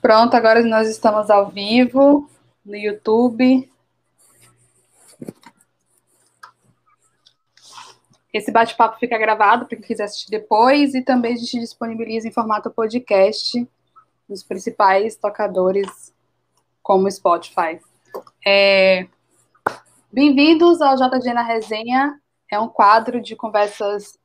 Pronto, agora nós estamos ao vivo no YouTube. Esse bate-papo fica gravado para quem quiser assistir depois e também a gente disponibiliza em formato podcast nos principais tocadores como Spotify. É... Bem-vindos ao JG na Resenha. É um quadro de conversas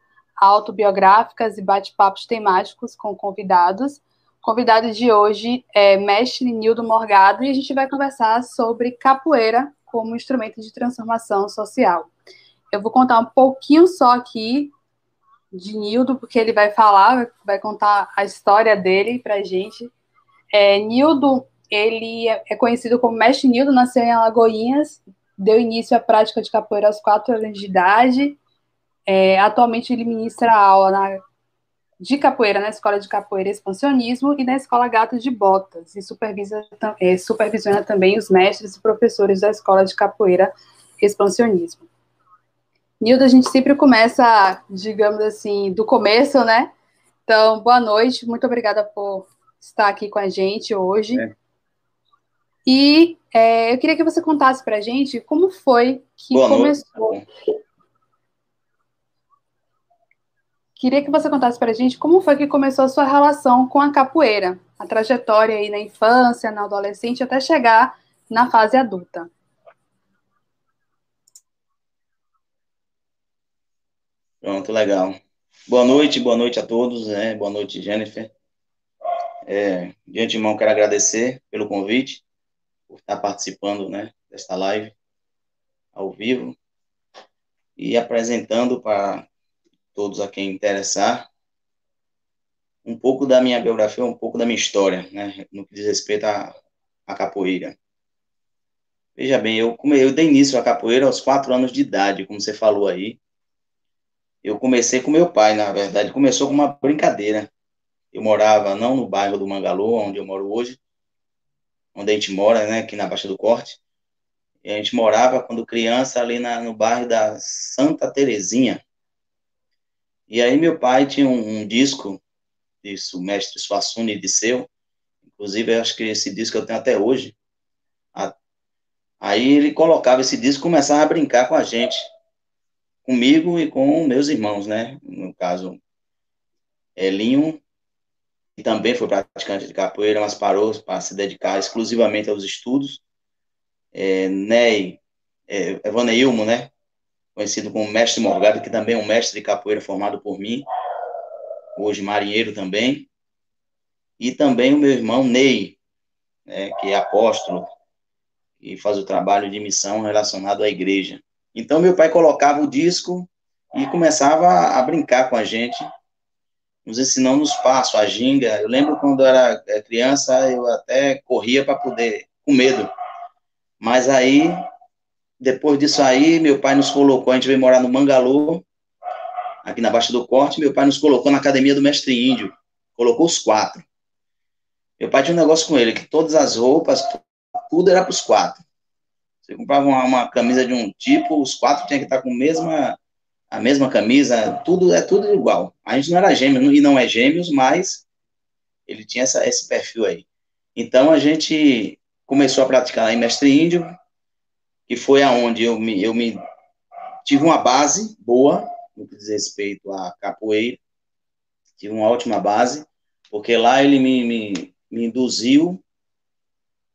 autobiográficas e bate-papos temáticos com convidados. Convidado de hoje é mestre Nildo Morgado e a gente vai conversar sobre capoeira como instrumento de transformação social. Eu vou contar um pouquinho só aqui de Nildo, porque ele vai falar, vai contar a história dele para a gente. É, Nildo, ele é, é conhecido como Mestre Nildo, nasceu em Alagoinhas, deu início à prática de capoeira aos quatro anos de idade. É, atualmente ele ministra aula na, de capoeira na Escola de Capoeira Expansionismo e na Escola Gato de Botas, e supervisa, é, supervisiona também os mestres e professores da Escola de Capoeira Expansionismo. Nildo, a gente sempre começa, digamos assim, do começo, né? Então, boa noite, muito obrigada por estar aqui com a gente hoje. É. E é, eu queria que você contasse para a gente como foi que boa começou. Noite. Queria que você contasse para a gente como foi que começou a sua relação com a capoeira, a trajetória aí na infância, na adolescente, até chegar na fase adulta. Pronto, legal. Boa noite, boa noite a todos, né? Boa noite, Jennifer. É, de antemão, quero agradecer pelo convite, por estar participando, né, desta live ao vivo e apresentando para todos a quem interessar um pouco da minha biografia, um pouco da minha história, né, no que diz respeito à, à capoeira. Veja bem, eu, eu dei início à capoeira aos quatro anos de idade, como você falou aí, eu comecei com meu pai, na verdade, começou com uma brincadeira. Eu morava não no bairro do Mangalô, onde eu moro hoje, onde a gente mora, né, aqui na Baixa do Corte. E a gente morava, quando criança, ali na, no bairro da Santa Terezinha. E aí meu pai tinha um, um disco, isso, mestre Suassuni de seu, inclusive acho que esse disco eu tenho até hoje. Aí ele colocava esse disco e começava a brincar com a gente comigo e com meus irmãos, né? No caso, Elinho, que também foi praticante de capoeira, mas parou para se dedicar exclusivamente aos estudos. É, Ney, é, Evaneilmo, né? Conhecido como Mestre Morgado, que também é um mestre de capoeira formado por mim, hoje marinheiro também. E também o meu irmão Ney, né, que é apóstolo e faz o trabalho de missão relacionado à igreja. Então, meu pai colocava o disco e começava a brincar com a gente, nos ensinando os passos, a ginga. Eu lembro quando eu era é, criança, eu até corria para poder, com medo. Mas aí, depois disso aí, meu pai nos colocou, a gente veio morar no Mangalô, aqui na Baixa do Corte, meu pai nos colocou na academia do Mestre Índio, colocou os quatro. Meu pai tinha um negócio com ele, que todas as roupas, tudo era para os quatro. Você comprava uma, uma, camisa de um tipo, os quatro tinham que estar com a mesma, a mesma camisa, tudo é tudo igual. A gente não era gêmeo, e não é gêmeos, mas ele tinha essa, esse perfil aí. Então a gente começou a praticar lá em Mestre Índio, que foi aonde eu me, eu me tive uma base boa no que diz respeito à capoeira, tive uma ótima base, porque lá ele me, me, me induziu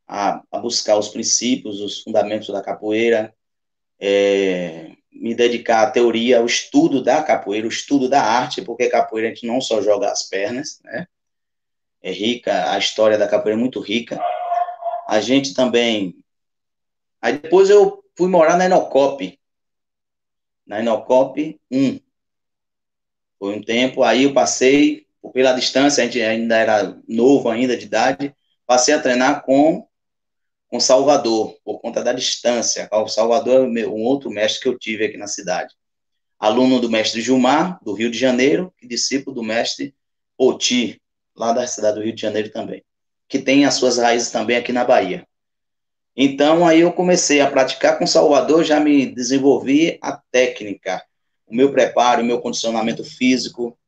a, a buscar os princípios, os fundamentos da capoeira, é, me dedicar à teoria, ao estudo da capoeira, o estudo da arte, porque capoeira a gente não só joga as pernas, né? É rica, a história da capoeira é muito rica. A gente também. Aí depois eu fui morar na Inocop, na Inocop 1. Foi um tempo, aí eu passei, pela distância, a gente ainda era novo ainda de idade, passei a treinar com com Salvador, por conta da distância. O Salvador é um outro mestre que eu tive aqui na cidade. Aluno do mestre Gilmar, do Rio de Janeiro, e discípulo do mestre Oti, lá da cidade do Rio de Janeiro também, que tem as suas raízes também aqui na Bahia. Então, aí eu comecei a praticar com Salvador, já me desenvolvi a técnica, o meu preparo, o meu condicionamento físico,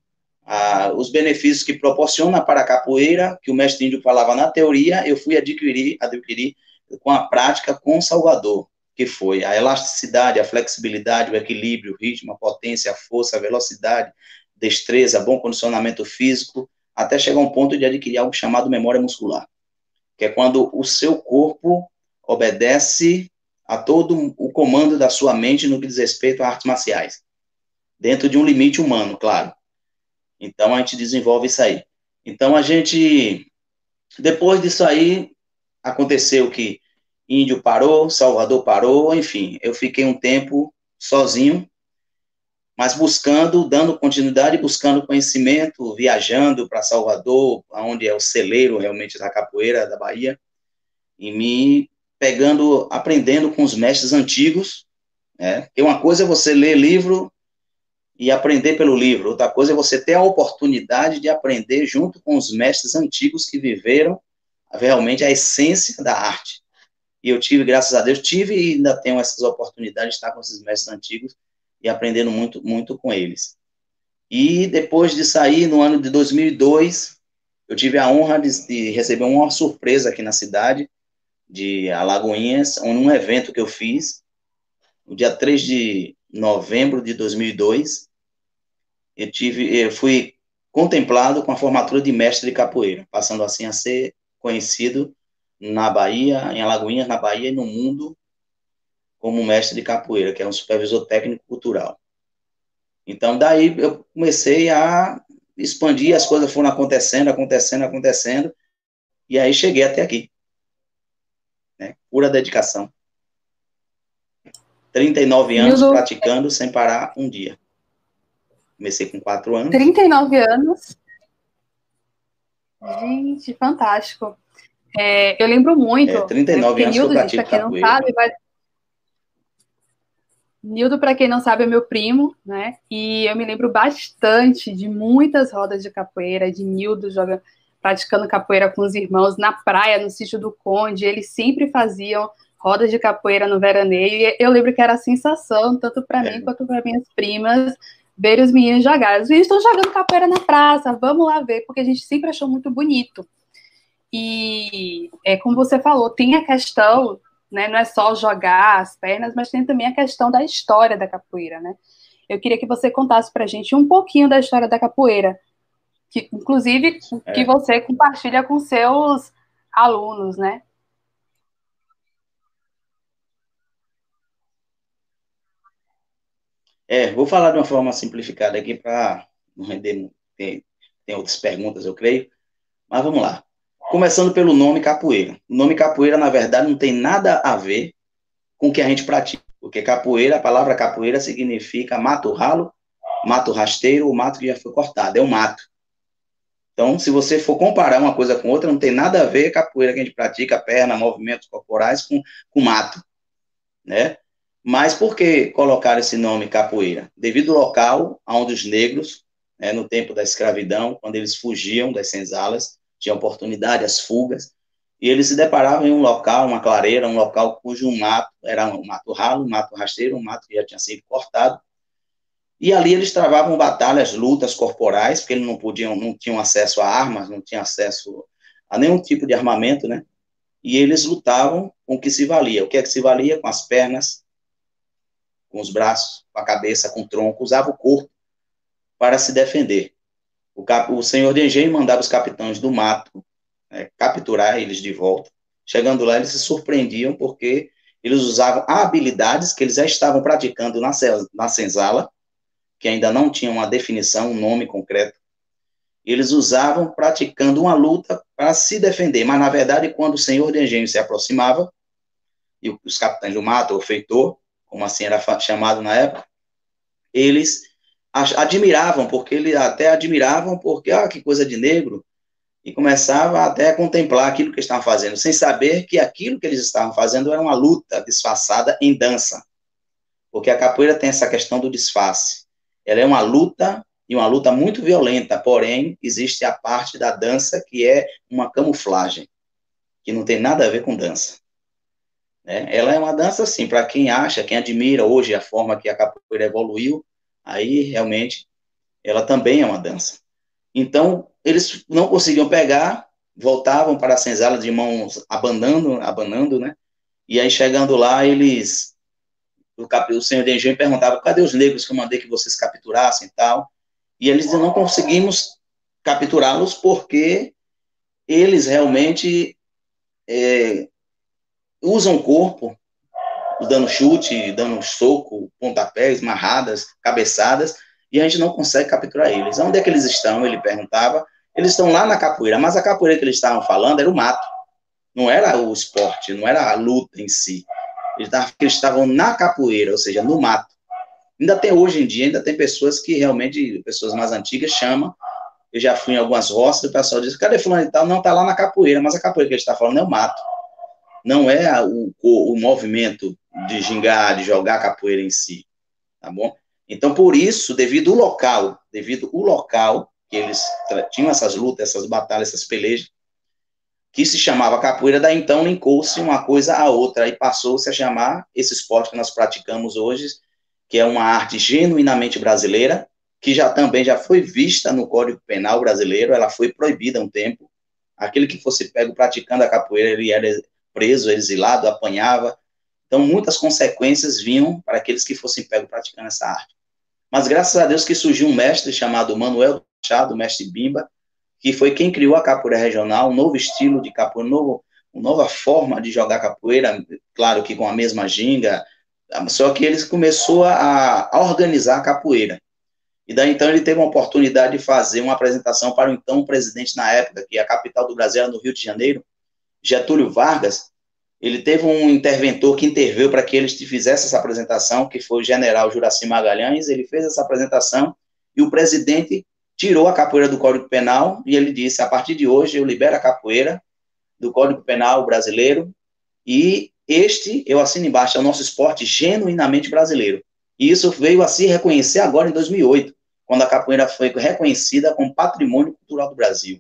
os benefícios que proporciona para a capoeira, que o mestre índio falava na teoria, eu fui adquirir, adquirir com a prática com Salvador, que foi a elasticidade, a flexibilidade, o equilíbrio, o ritmo, a potência, a força, a velocidade, destreza, bom condicionamento físico, até chegar a um ponto de adquirir algo chamado memória muscular, que é quando o seu corpo obedece a todo o comando da sua mente no que diz respeito a artes marciais, dentro de um limite humano, claro. Então a gente desenvolve isso aí. Então a gente, depois disso aí, aconteceu que Índio parou, Salvador parou, enfim, eu fiquei um tempo sozinho, mas buscando, dando continuidade, buscando conhecimento, viajando para Salvador, onde é o celeiro realmente da capoeira da Bahia, e me pegando, aprendendo com os mestres antigos, né? Uma coisa é você ler livro e aprender pelo livro. Outra coisa é você ter a oportunidade de aprender junto com os mestres antigos que viveram realmente a essência da arte. E eu tive, graças a Deus, tive e ainda tenho essas oportunidades de estar com esses mestres antigos e aprendendo muito, muito com eles. E depois de sair, no ano de 2002, eu tive a honra de, de receber uma surpresa aqui na cidade de Alagoinhas, num evento que eu fiz, no dia 3 de novembro de 2002, eu tive, eu fui contemplado com a formatura de mestre de capoeira, passando assim a ser conhecido na Bahia, em Alagoinhas, na Bahia e no mundo como mestre de capoeira, que é um supervisor técnico cultural. Então daí eu comecei a expandir, as coisas foram acontecendo, acontecendo, acontecendo, e aí cheguei até aqui. Pura dedicação. 39 anos praticando sem parar um dia. Comecei com quatro anos. 39 anos. Gente, fantástico. É, eu lembro muito. É, 39 né, anos Nildo, que eu quem não sabe, vai... Nildo, para quem não sabe, é meu primo, né? E eu me lembro bastante de muitas rodas de capoeira, de Nildo jogando, praticando capoeira com os irmãos na praia, no sítio do Conde. Eles sempre faziam rodas de capoeira no veraneio. E eu lembro que era a sensação, tanto para é. mim quanto para minhas primas, ver os meninos jogar. Os meninos estão jogando capoeira na praça, vamos lá ver, porque a gente sempre achou muito bonito. E é como você falou, tem a questão, né, não é só jogar as pernas, mas tem também a questão da história da capoeira, né? Eu queria que você contasse para a gente um pouquinho da história da capoeira, que inclusive é. que você compartilha com seus alunos, né? É, vou falar de uma forma simplificada aqui para não render. Tem, tem outras perguntas, eu creio. Mas vamos lá. Começando pelo nome capoeira. O nome capoeira, na verdade, não tem nada a ver com o que a gente pratica. Porque capoeira, a palavra capoeira significa mato ralo, mato rasteiro, o mato que já foi cortado. É um mato. Então, se você for comparar uma coisa com outra, não tem nada a ver capoeira que a gente pratica, perna, movimentos corporais, com, com mato. Né? Mas por que colocar esse nome capoeira? Devido ao local onde os negros, né, no tempo da escravidão, quando eles fugiam das senzalas, tinham oportunidade, as fugas, e eles se deparavam em um local, uma clareira, um local cujo mato era um mato ralo, um mato rasteiro, um mato que já tinha sido cortado, e ali eles travavam batalhas, lutas corporais, porque eles não podiam, não tinham acesso a armas, não tinham acesso a nenhum tipo de armamento, né? E eles lutavam com o que se valia. O que é que se valia? Com as pernas, com os braços, com a cabeça, com o tronco, usava o corpo para se defender. O, cap, o senhor de engenho mandava os capitães do mato né, capturar eles de volta. Chegando lá, eles se surpreendiam porque eles usavam habilidades que eles já estavam praticando na, na senzala, que ainda não tinham uma definição, um nome concreto. Eles usavam praticando uma luta para se defender, mas na verdade, quando o senhor de engenho se aproximava, e os capitães do mato, o feitor, como assim era chamado na época, eles admiravam, porque eles até admiravam, porque, ah, que coisa de negro, e começava até a contemplar aquilo que estavam fazendo, sem saber que aquilo que eles estavam fazendo era uma luta disfarçada em dança. Porque a capoeira tem essa questão do disfarce. Ela é uma luta, e uma luta muito violenta, porém, existe a parte da dança que é uma camuflagem, que não tem nada a ver com dança. Né? Ela é uma dança, assim, para quem acha, quem admira hoje a forma que a capoeira evoluiu, aí realmente ela também é uma dança. Então, eles não conseguiam pegar, voltavam para a senzala de mãos abanando, abanando, né? E aí, chegando lá, eles. O, cap, o senhor de engenho perguntava: cadê os negros que eu mandei que vocês capturassem e tal? E eles diziam: não conseguimos capturá-los porque eles realmente é, usam o corpo, dando chute, dando soco, pontapés, marradas, cabeçadas, e a gente não consegue capturar eles. Onde é que eles estão? Ele perguntava. Eles estão lá na capoeira, mas a capoeira que eles estavam falando era o mato, não era o esporte, não era a luta em si. Eles estavam na capoeira, ou seja, no mato. Ainda tem hoje em dia, ainda tem pessoas que realmente, pessoas mais antigas, chamam. Eu já fui em algumas roças, o pessoal diz: cadê fulano e tal? Não, está lá na capoeira, mas a capoeira que ele está falando é o mato. Não é o, o, o movimento de gingar, de jogar capoeira em si. Tá bom? Então, por isso, devido ao local, devido ao local que eles tinham essas lutas, essas batalhas, essas pelejas, que se chamava capoeira, daí então linkou-se uma coisa à outra e passou-se a chamar esse esporte que nós praticamos hoje, que é uma arte genuinamente brasileira, que já também já foi vista no Código Penal brasileiro, ela foi proibida há um tempo. Aquele que fosse pego praticando a capoeira, ele era preso, exilado, apanhava. Então, muitas consequências vinham para aqueles que fossem pego praticando essa arte. Mas graças a Deus que surgiu um mestre chamado Manuel Machado, mestre Bimba, que foi quem criou a capoeira regional, um novo estilo de capoeira, um novo, uma nova forma de jogar capoeira, claro que com a mesma ginga, só que ele começou a, a organizar a capoeira. E daí então ele teve uma oportunidade de fazer uma apresentação para o então presidente na época, que a capital do Brasil era no Rio de Janeiro, Getúlio Vargas, ele teve um interventor que interveio para que ele fizesse essa apresentação, que foi o general Juraci Magalhães, ele fez essa apresentação e o presidente tirou a capoeira do Código Penal e ele disse, a partir de hoje eu libero a capoeira do Código Penal brasileiro e este, eu assino embaixo, é o nosso esporte genuinamente brasileiro. E isso veio a se reconhecer agora em 2008, quando a capoeira foi reconhecida como patrimônio cultural do Brasil.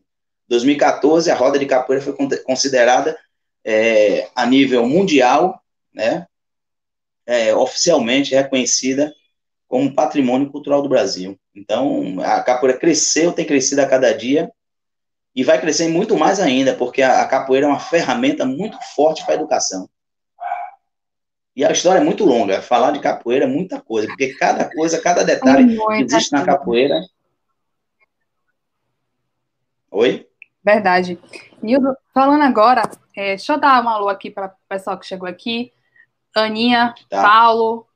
2014, a roda de capoeira foi considerada é, a nível mundial, né, é, oficialmente reconhecida como patrimônio cultural do Brasil. Então, a capoeira cresceu, tem crescido a cada dia, e vai crescer muito mais ainda, porque a, a capoeira é uma ferramenta muito forte para a educação. E a história é muito longa, falar de capoeira é muita coisa, porque cada coisa, cada detalhe que existe na capoeira. Oi? Verdade. Nildo, falando agora, é, deixa eu dar uma alô aqui para o pessoal que chegou aqui. Aninha, tá. Paulo,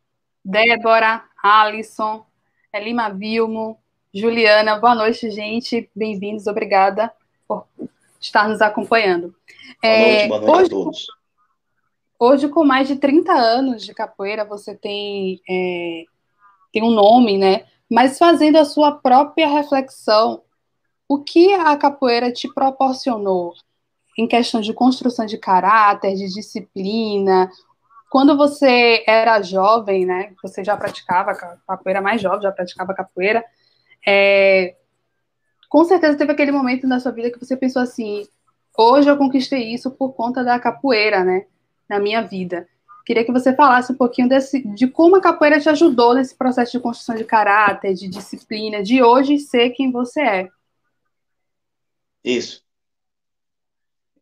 Débora, Alisson, Lima Vilmo, Juliana. Boa noite, gente. Bem-vindos. Obrigada por estar nos acompanhando. Boa é, noite, boa noite hoje, a todos. Hoje, com mais de 30 anos de capoeira, você tem, é, tem um nome, né? Mas fazendo a sua própria reflexão o que a capoeira te proporcionou em questão de construção de caráter, de disciplina? Quando você era jovem, né? Você já praticava capoeira mais jovem, já praticava capoeira. É, com certeza teve aquele momento na sua vida que você pensou assim: hoje eu conquistei isso por conta da capoeira, né? Na minha vida. Queria que você falasse um pouquinho desse, de como a capoeira te ajudou nesse processo de construção de caráter, de disciplina, de hoje ser quem você é. Isso.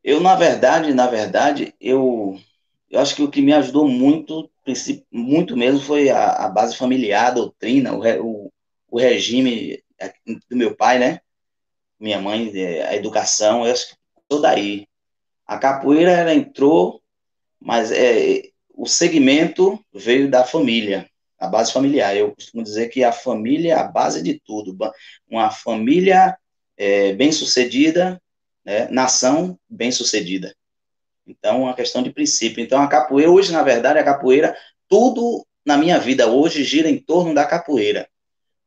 Eu, na verdade, na verdade, eu, eu acho que o que me ajudou muito, muito mesmo, foi a, a base familiar, a doutrina, o, o, o, regime é, do meu pai, né? Minha mãe, é, a educação, eu acho que sou daí. A capoeira, ela entrou, mas é, o segmento veio da família, a base familiar. Eu costumo dizer que a família é a base de tudo. Uma família é, bem-sucedida, né, nação bem-sucedida. Então, é uma questão de princípio. Então, a capoeira, hoje, na verdade, a capoeira, tudo na minha vida hoje gira em torno da capoeira.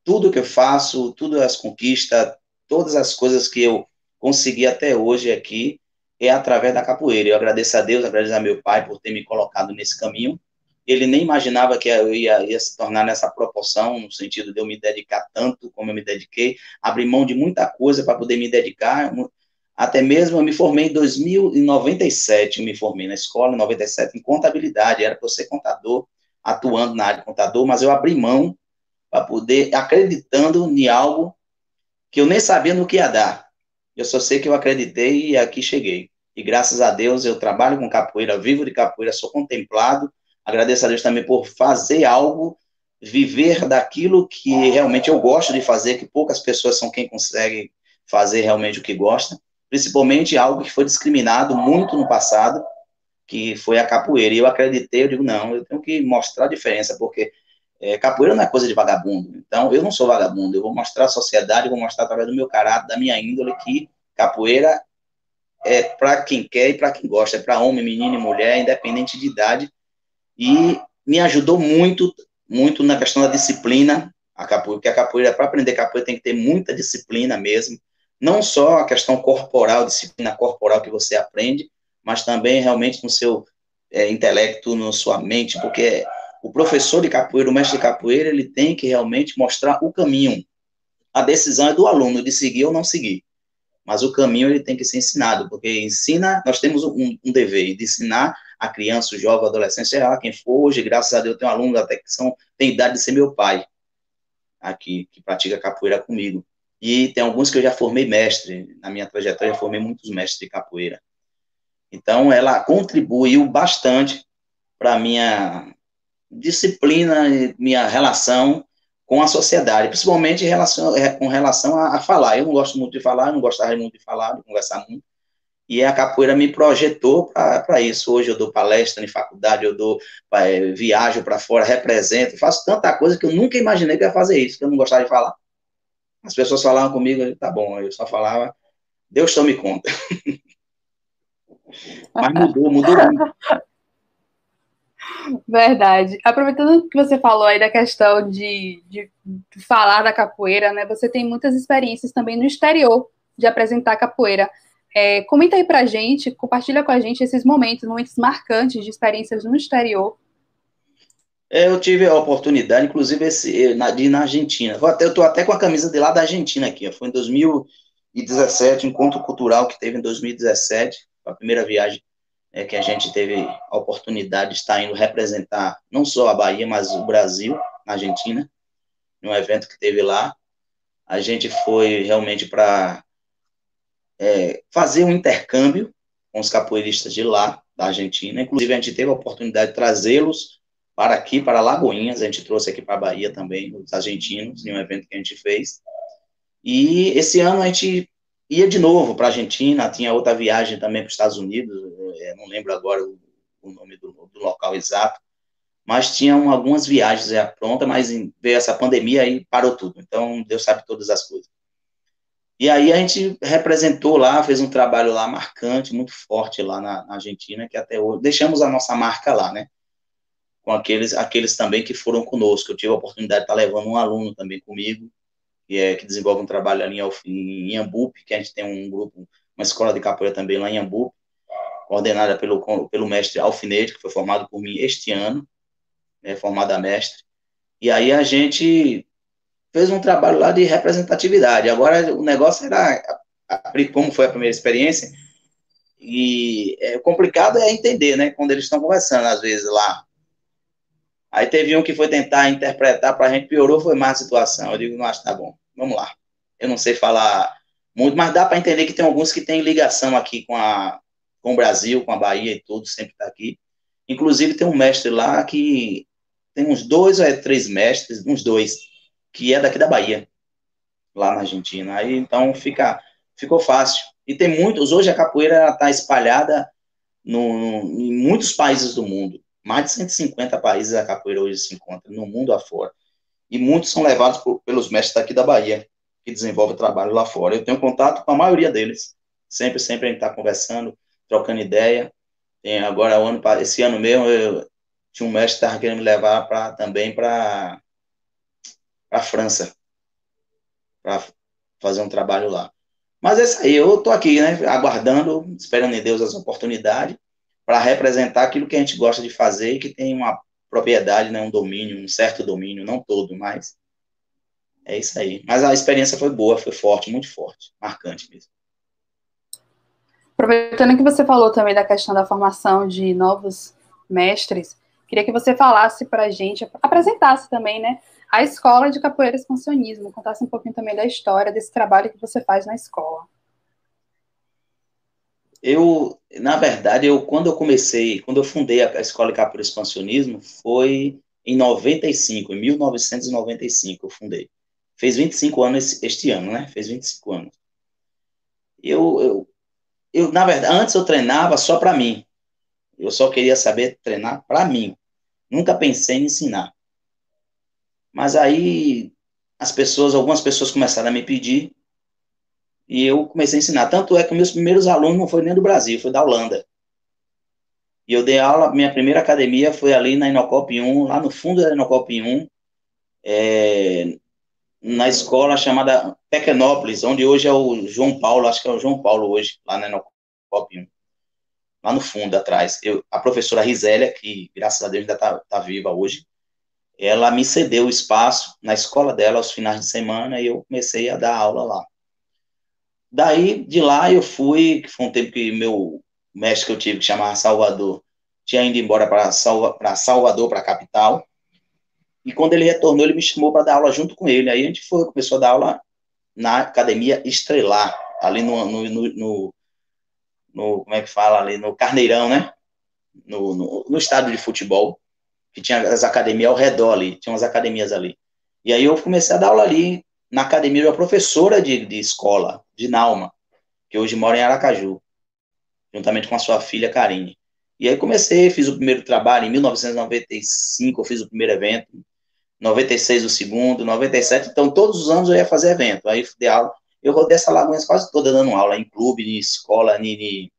Tudo que eu faço, tudo as conquistas, todas as coisas que eu consegui até hoje aqui, é através da capoeira. Eu agradeço a Deus, agradeço a meu pai por ter me colocado nesse caminho, ele nem imaginava que eu ia, ia, se tornar nessa proporção, no sentido de eu me dedicar tanto como eu me dediquei, abrir mão de muita coisa para poder me dedicar, até mesmo eu me formei em 2097, eu me formei na escola em 97 em contabilidade, era para ser contador, atuando na área de contador, mas eu abri mão para poder, acreditando em algo que eu nem sabia no que ia dar. Eu só sei que eu acreditei e aqui cheguei. E graças a Deus eu trabalho com capoeira, vivo de capoeira, sou contemplado. Agradeço a Deus também por fazer algo, viver daquilo que realmente eu gosto de fazer, que poucas pessoas são quem consegue fazer realmente o que gosta. Principalmente algo que foi discriminado muito no passado, que foi a capoeira. E eu acreditei, eu digo, não, eu tenho que mostrar a diferença, porque é, capoeira não é coisa de vagabundo. Então, eu não sou vagabundo. Eu vou mostrar à sociedade, vou mostrar através do meu caráter, da minha índole, que capoeira é para quem quer e para quem gosta. É para homem, menino e mulher, independente de idade. E me ajudou muito, muito na questão da disciplina. A capoeira, porque a capoeira, para aprender capoeira, tem que ter muita disciplina mesmo. Não só a questão corporal, disciplina corporal que você aprende, mas também realmente no seu é, intelecto, na sua mente, porque o professor de capoeira, o mestre de capoeira, ele tem que realmente mostrar o caminho. A decisão é do aluno de seguir ou não seguir. Mas o caminho ele tem que ser ensinado, porque ensina, nós temos um, um dever de ensinar a criança, o jovem, o adolescente, seja lá quem for. Hoje, graças a Deus, eu tenho um aluno até que são, tem idade de ser meu pai, aqui, que pratica capoeira comigo. E tem alguns que eu já formei mestre, na minha trajetória, eu formei muitos mestres de capoeira. Então, ela contribuiu bastante para minha disciplina e minha relação com a sociedade, principalmente em relação, é, com relação a, a, falar. Eu não gosto muito de falar, não gostava muito de falar, de conversar muito, e a capoeira me projetou para isso. Hoje eu dou palestra em faculdade, eu dou é, viajo para fora, represento, faço tanta coisa que eu nunca imaginei que ia fazer isso, que eu não gostava de falar. As pessoas falavam comigo, tá bom, eu só falava, Deus tome conta. Mas mudou, mudou muito. Verdade. Aproveitando que você falou aí da questão de, de, falar da capoeira, né? Você tem muitas experiências também no exterior de apresentar capoeira. É, comenta aí pra gente, compartilha com a gente esses momentos, momentos marcantes de experiências no exterior. É, eu tive a oportunidade, inclusive, esse, na, de ir na Argentina. Eu, até, eu tô até com a camisa de lá da Argentina aqui. Foi em 2017, encontro cultural que teve em 2017, a primeira viagem é, que a gente teve a oportunidade de estar indo representar não só a Bahia, mas o Brasil, na Argentina, num evento que teve lá. A gente foi realmente para é, fazer um intercâmbio com os capoeiristas de lá, da Argentina. Inclusive, a gente teve a oportunidade de trazê-los para aqui, para Lagoinhas. A gente trouxe aqui para a Bahia também, os argentinos, em um evento que a gente fez. E esse ano a gente ia de novo para a Argentina, tinha outra viagem também para os Estados Unidos, é, não lembro agora o, o nome do, do, local exato, mas tinham algumas viagens já prontas, mas veio essa pandemia e parou tudo, então Deus sabe todas as coisas. E aí a gente representou lá, fez um trabalho lá marcante, muito forte lá na, na Argentina, que até hoje, deixamos a nossa marca lá, né, com aqueles, aqueles também que foram conosco, eu tive a oportunidade de estar levando um aluno também comigo, que, é, que desenvolve um trabalho ali em, em que a gente tem um grupo, uma escola de capoeira também lá em Ambup, coordenada pelo, pelo mestre Alfinete, que foi formado por mim este ano, é, formado a mestre. E aí a gente fez um trabalho lá de representatividade. Agora o negócio era como foi a primeira experiência. E é, complicado é entender, né? Quando eles estão conversando, às vezes, lá. Aí teve um que foi tentar interpretar para a gente, piorou, foi mais a situação. Eu digo, mas tá bom, vamos lá. Eu não sei falar muito, mas dá para entender que tem alguns que têm ligação aqui com, a, com o Brasil, com a Bahia e tudo, sempre está aqui. Inclusive tem um mestre lá que tem uns dois ou é, três mestres, uns dois, que é daqui da Bahia, lá na Argentina. Aí então fica, ficou fácil. E tem muitos, hoje a capoeira está espalhada no, no, em muitos países do mundo. Mais de 150 países a capoeira hoje se encontra, no mundo afora. E muitos são levados por, pelos mestres daqui da Bahia, que desenvolvem trabalho lá fora. Eu tenho contato com a maioria deles. Sempre, sempre a gente está conversando, trocando ideia. Agora, ano, esse ano mesmo, eu tinha um mestre que estava querendo me levar pra, também para a França, para fazer um trabalho lá. Mas é isso aí, eu estou aqui, né, aguardando, esperando em Deus as oportunidades para representar aquilo que a gente gosta de fazer e que tem uma propriedade, né, um domínio, um certo domínio, não todo, mas é isso aí. Mas a experiência foi boa, foi forte, muito forte, marcante mesmo. Aproveitando que você falou também da questão da formação de novos mestres, queria que você falasse para a gente, apresentasse também, né, a escola de capoeira expansionismo, contasse um pouquinho também da história desse trabalho que você faz na escola. Eu, na verdade, eu quando eu comecei, quando eu fundei a escola de capoeira expansionismo, foi em 95, em 1995 eu fundei. Fez 25 anos este ano, né? Fez 25 anos. Eu, eu, eu na verdade, antes eu treinava só para mim. Eu só queria saber treinar para mim. Nunca pensei em ensinar. Mas aí as pessoas, algumas pessoas começaram a me pedir e eu comecei a ensinar. Tanto é que meus primeiros alunos não foi nem do Brasil, foi da Holanda. E eu dei aula, minha primeira academia foi ali na Inocop 1, lá no fundo da Inocop 1, é, na escola chamada Pequenópolis, onde hoje é o João Paulo, acho que é o João Paulo hoje, lá na Inocop 1. Lá no fundo, atrás. Eu, a professora Risélia, que graças a Deus ainda está tá viva hoje, ela me cedeu o espaço na escola dela aos finais de semana e eu comecei a dar aula lá. Daí, de lá, eu fui, que foi um tempo que meu mestre que eu tive, que chamava Salvador, tinha ido embora para Salva, Salvador, para a capital. E quando ele retornou, ele me chamou para dar aula junto com ele. Aí a gente foi, começou a dar aula na Academia Estrelar, ali no, no, no, no, no como é que fala, ali no Carneirão, né? No, no, no estádio de futebol, que tinha as academias ao redor ali, tinha umas academias ali. E aí eu comecei a dar aula ali na academia de uma professora de, de escola, de Nauma, que hoje mora em Aracaju juntamente com a sua filha Karine. E aí comecei, fiz o primeiro trabalho em 1995, eu fiz o primeiro evento, 96 o segundo, 97, então todos os anos eu ia fazer evento. Aí dei aula, eu rodei essa lagoa quase toda dando aula, em clube, em escola, em, em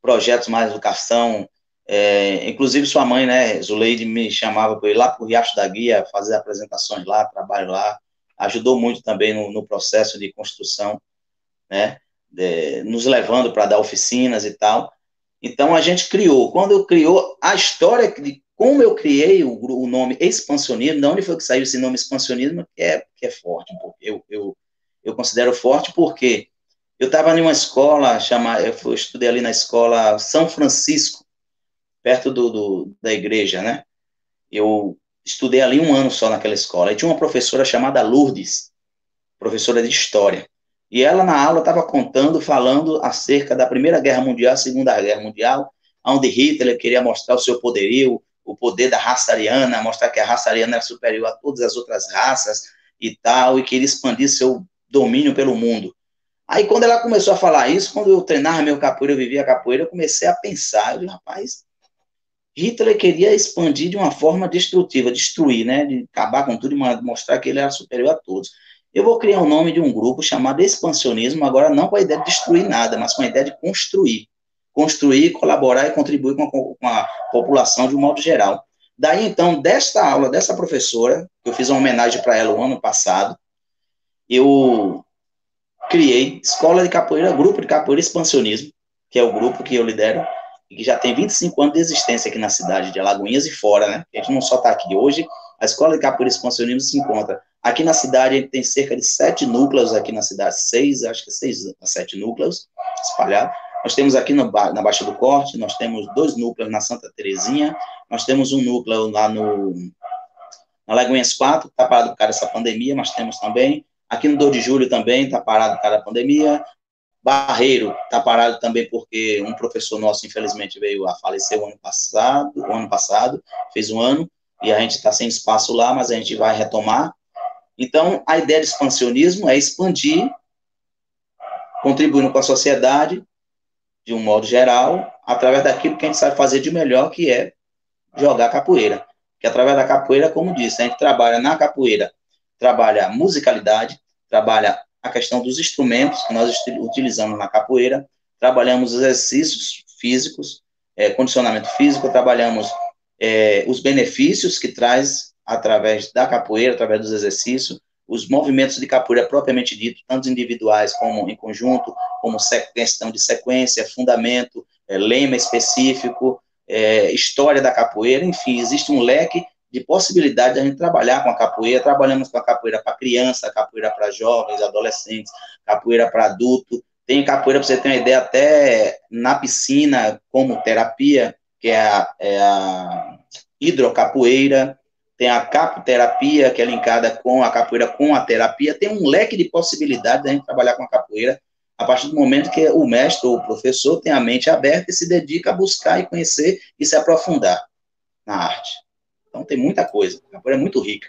projetos mais educação, é, inclusive sua mãe, né, Zuleide, me chamava para ir lá para o Riacho da Guia, fazer apresentações lá, trabalho lá, ajudou muito também no, no processo de construção, né, é, nos levando para dar oficinas e tal. Então a gente criou. Quando eu criou a história de como eu criei o, o nome expansionismo, de onde foi que saiu esse nome expansionismo, que é, que é forte. Eu, eu, eu considero forte porque eu estava em uma escola, chama, eu estudei ali na escola São Francisco, perto do, do, da igreja, né? Eu estudei ali um ano só naquela escola. E tinha uma professora chamada Lourdes, professora de história. E ela, na aula, estava contando, falando acerca da Primeira Guerra Mundial, Segunda Guerra Mundial, onde Hitler queria mostrar o seu poderio, o poder da raça ariana, mostrar que a raça ariana era superior a todas as outras raças e tal, e queria expandir seu domínio pelo mundo. Aí, quando ela começou a falar isso, quando eu treinava meu capoeira, eu vivia capoeira, eu comecei a pensar, eu disse, rapaz, Hitler queria expandir de uma forma destrutiva, destruir, né, de acabar com tudo e mostrar que ele era superior a todos. Eu vou criar o um nome de um grupo chamado Expansionismo, agora não com a ideia de destruir nada, mas com a ideia de construir. Construir, colaborar e contribuir com a, com a população de um modo geral. Daí, então, desta aula, dessa professora, eu fiz uma homenagem para ela o ano passado, eu criei Escola de Capoeira, Grupo de Capoeira Expansionismo, que é o grupo que eu lidero, que já tem 25 anos de existência aqui na cidade de Alagoinhas e fora, né? A gente não só está aqui. Hoje, a Escola de Capoeira Expansionismo se encontra Aqui na cidade, a gente tem cerca de sete núcleos aqui na cidade, seis, acho que seis a sete núcleos espalhados. Nós temos aqui no, na Baixa do Corte, nós temos dois núcleos na Santa Terezinha, nós temos um núcleo lá no na Lagoinhas 4, está parado por causa dessa pandemia, mas temos também. Aqui no 2 de julho também está parado por causa da pandemia. Barreiro está parado também porque um professor nosso, infelizmente, veio a falecer o ano passado, o ano passado, fez um ano, e a gente está sem espaço lá, mas a gente vai retomar. Então, a ideia de expansionismo é expandir, contribuindo com a sociedade, de um modo geral, através daquilo que a gente sabe fazer de melhor, que é jogar capoeira. Que através da capoeira, como disse, a gente trabalha na capoeira, trabalha musicalidade, trabalha a questão dos instrumentos que nós utilizamos na capoeira, trabalhamos os exercícios físicos, é, condicionamento físico, trabalhamos é, os benefícios que traz através da capoeira, através dos exercícios, os movimentos de capoeira propriamente dito, tanto individuais como em conjunto, como questão de sequência, fundamento, é, lema específico, é, história da capoeira, enfim, existe um leque de possibilidade de a gente trabalhar com a capoeira, trabalhamos com a capoeira para criança, capoeira para jovens, adolescentes, capoeira para adulto, tem capoeira, para você ter uma ideia, até na piscina, como terapia, que é a, é a hidrocapoeira, tem a capoterapia, que é linkada com a capoeira com a terapia, tem um leque de possibilidades da gente trabalhar com a capoeira. A partir do momento que o mestre ou o professor tem a mente aberta e se dedica a buscar e conhecer e se aprofundar na arte. Então tem muita coisa, a capoeira é muito rica.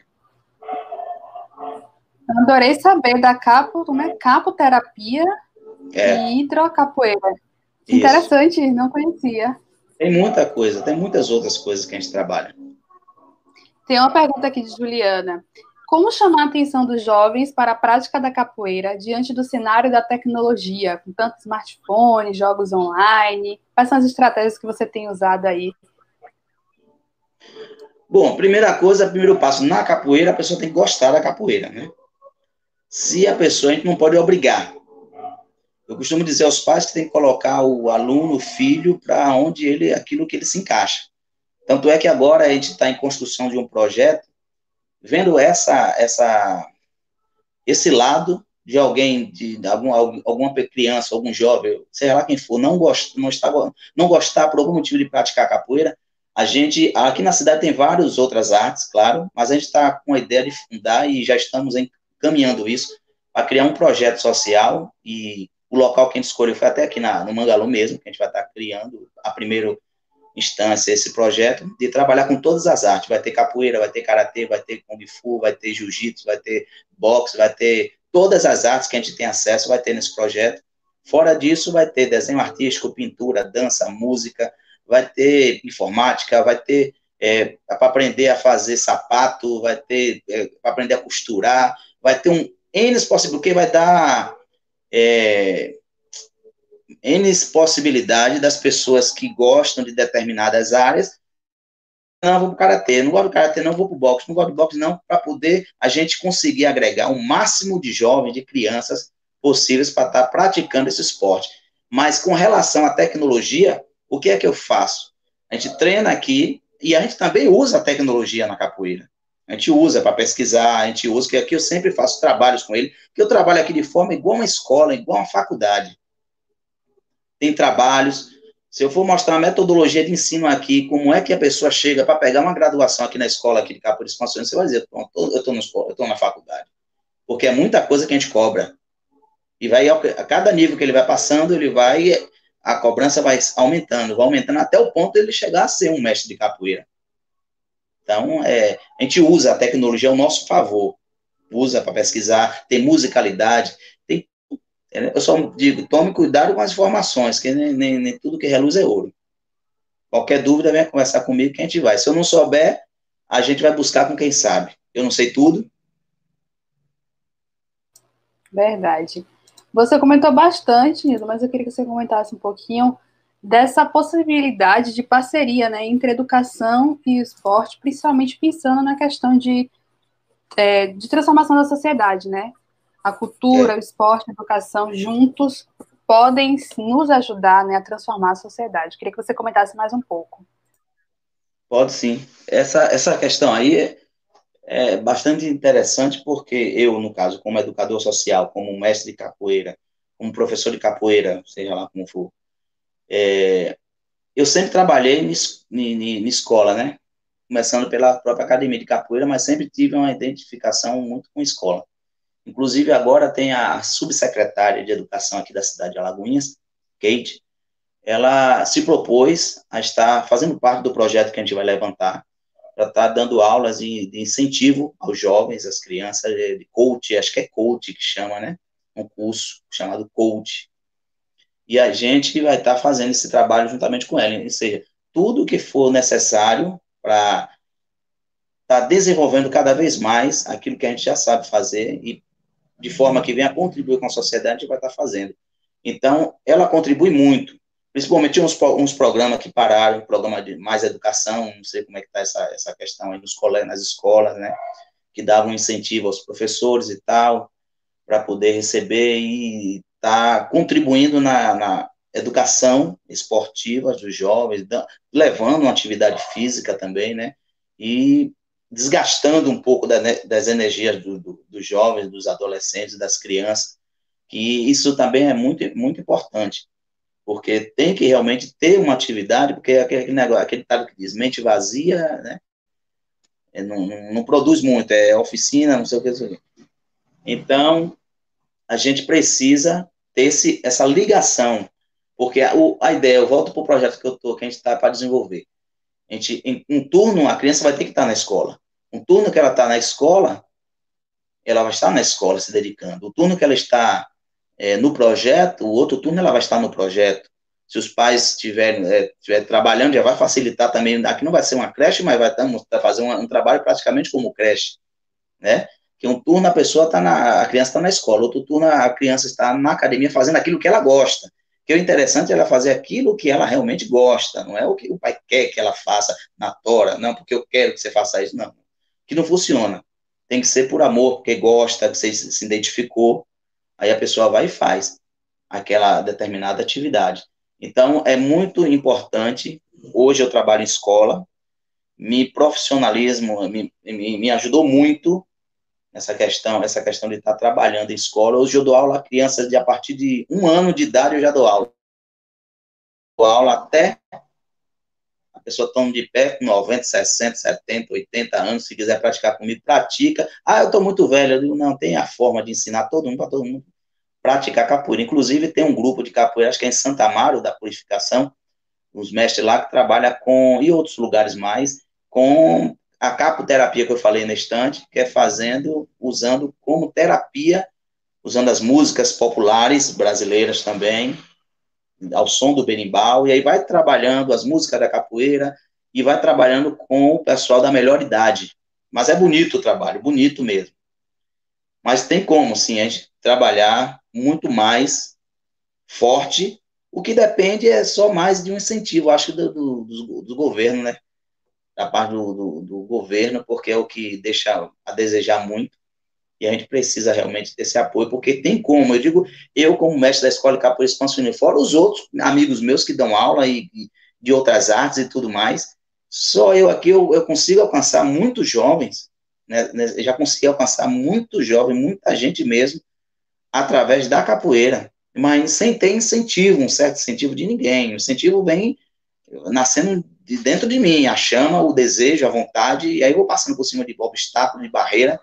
Adorei saber da capo, como é capoterapia é. e hidrocapoeira. Isso. Interessante, não conhecia. Tem muita coisa, tem muitas outras coisas que a gente trabalha. Tem uma pergunta aqui de Juliana. Como chamar a atenção dos jovens para a prática da capoeira diante do cenário da tecnologia, com tanto smartphone, jogos online? Quais são as estratégias que você tem usado aí? Bom, primeira coisa, primeiro passo, na capoeira, a pessoa tem que gostar da capoeira, né? Se a pessoa, a gente não pode obrigar. Eu costumo dizer aos pais que tem que colocar o aluno, o filho, para onde ele, aquilo que ele se encaixa. Tanto é que agora a gente está em construção de um projeto, vendo essa, essa, esse lado de alguém, de, de algum, alguma criança, algum jovem, seja lá quem for, não, gost, não, está, não gostar por algum motivo de praticar capoeira, a gente, aqui na cidade tem várias outras artes, claro, mas a gente está com a ideia de fundar e já estamos encaminhando isso para criar um projeto social e o local que a gente escolheu foi até aqui na, no Mangalô mesmo, que a gente vai estar tá criando a primeiro instância esse projeto de trabalhar com todas as artes. Vai ter capoeira, vai ter karatê, vai ter kung fu, vai ter jiu-jitsu, vai ter boxe, vai ter todas as artes que a gente tem acesso, vai ter nesse projeto. Fora disso, vai ter desenho artístico, pintura, dança, música, vai ter informática, vai ter é, para aprender a fazer sapato, vai ter é, para aprender a costurar, vai ter um N possibilidades, que vai dar é, N possibilidade das pessoas que gostam de determinadas áreas. Não, vou para o karatê, não gosto do karatê, não vou para o boxe, não gosto do boxe, não, para poder a gente conseguir agregar o máximo de jovens, de crianças possíveis para estar tá praticando esse esporte. Mas com relação à tecnologia, o que é que eu faço? A gente treina aqui e a gente também usa a tecnologia na capoeira. A gente usa para pesquisar, a gente usa, que aqui eu sempre faço trabalhos com ele, que eu trabalho aqui de forma igual uma escola, igual uma faculdade tem trabalhos. Se eu for mostrar a metodologia de ensino aqui, como é que a pessoa chega para pegar uma graduação aqui na escola aqui de de Expansão, você vai dizer, eu estou na faculdade. Porque é muita coisa que a gente cobra. E vai, a cada nível que ele vai passando, ele vai, a cobrança vai aumentando, vai aumentando até o ponto de ele chegar a ser um mestre de capoeira. Então, é, a gente usa a tecnologia ao nosso favor. Usa para pesquisar, tem musicalidade, eu só digo, tome cuidado com as informações, que nem, nem, nem tudo que reluz é ouro. Qualquer dúvida, venha conversar comigo que a gente vai. Se eu não souber, a gente vai buscar com quem sabe. Eu não sei tudo. Verdade. Você comentou bastante, Nildo, mas eu queria que você comentasse um pouquinho dessa possibilidade de parceria né, entre educação e esporte, principalmente pensando na questão de, é, de transformação da sociedade, né? a cultura, é. o esporte, a educação juntos podem nos ajudar né, a transformar a sociedade. Queria que você comentasse mais um pouco. Pode sim. Essa, essa questão aí é, é bastante interessante porque eu, no caso, como educador social, como mestre de capoeira, como professor de capoeira, seja lá como for, é, eu sempre trabalhei em escola, né? Começando pela própria academia de capoeira, mas sempre tive uma identificação muito com escola. Inclusive, agora tem a subsecretária de Educação aqui da cidade de Alagoinhas, Kate, ela se propôs a estar fazendo parte do projeto que a gente vai levantar, para estar dando aulas de, de, incentivo aos jovens, às crianças, de coach, acho que é coach que chama, né? Um curso chamado coach. E a gente vai estar fazendo esse trabalho juntamente com ela, ou seja, tudo que for necessário para estar desenvolvendo cada vez mais aquilo que a gente já sabe fazer e de forma que venha contribuir com a sociedade, a gente vai estar fazendo. Então, ela contribui muito, principalmente uns, uns programas que pararam, programa de mais educação, não sei como é que está essa, essa questão aí nos colégios, nas escolas, né, que davam incentivo aos professores e tal, para poder receber e estar tá contribuindo na, na educação esportiva dos jovens, levando uma atividade física também, né, e desgastando um pouco da, das energias do, do, dos jovens, dos adolescentes, das crianças, que isso também é muito, muito importante, porque tem que realmente ter uma atividade, porque aquele negócio, aquele tal que diz mente vazia, né, é, não, não, não, produz muito, é oficina, não sei o que. Então, a gente precisa ter esse, essa ligação, porque a, a ideia, eu volto para o projeto que eu tô, que a gente está para desenvolver. A gente, em um turno, a criança vai ter que estar tá na escola. Um turno que ela está na escola, ela vai estar na escola se dedicando. O turno que ela está é, no projeto, o outro turno ela vai estar no projeto. Se os pais estiverem é, trabalhando, já vai facilitar também. Aqui não vai ser uma creche, mas vai tá, fazer um, um, trabalho praticamente como creche, né? Que um turno a pessoa está na, a criança está na escola, outro turno a criança está na academia fazendo aquilo que ela gosta. Que o interessante é ela fazer aquilo que ela realmente gosta, não é o que o pai quer que ela faça na tora, não, porque eu quero que você faça isso, não. Que não funciona. Tem que ser por amor, porque gosta, que você se identificou, aí a pessoa vai e faz aquela determinada atividade. Então, é muito importante. Hoje eu trabalho em escola, me profissionalismo me, me, me ajudou muito essa questão, essa questão de estar trabalhando em escola. Hoje eu dou aula a crianças de a partir de um ano de idade, eu já dou aula. Dou aula até pessoa toma de pé, 90, 60, 70, 80 anos, se quiser praticar comigo, pratica. Ah, eu estou muito velho. Eu digo, não, tem a forma de ensinar todo mundo, para todo mundo praticar capoeira. Inclusive, tem um grupo de capoeira, acho que é em Santa Amaro, da Purificação, os mestres lá que trabalham com, e outros lugares mais, com a capoterapia que eu falei na estante, que é fazendo, usando como terapia, usando as músicas populares brasileiras também, ao som do berimbau, e aí vai trabalhando as músicas da capoeira e vai trabalhando com o pessoal da melhor idade. Mas é bonito o trabalho, bonito mesmo. Mas tem como, sim, a gente trabalhar muito mais forte. O que depende é só mais de um incentivo, acho, do, do, do, do governo, né? Da parte do, do, do, governo, porque é o que deixa a desejar muito. E a gente precisa realmente desse apoio, porque tem como. Eu digo, eu, como mestre da Escola de Capoeira Expansiva, fora os outros amigos meus que dão aula e, e, de outras artes e tudo mais, só eu aqui eu, eu consigo alcançar muitos jovens, né, né já consegui alcançar muitos jovens, muita gente mesmo, através da capoeira, mas sem ter incentivo, um certo incentivo de ninguém. O incentivo vem nascendo de dentro de mim, a chama, o desejo, a vontade, e aí eu vou passando por cima de obstáculo, de barreira,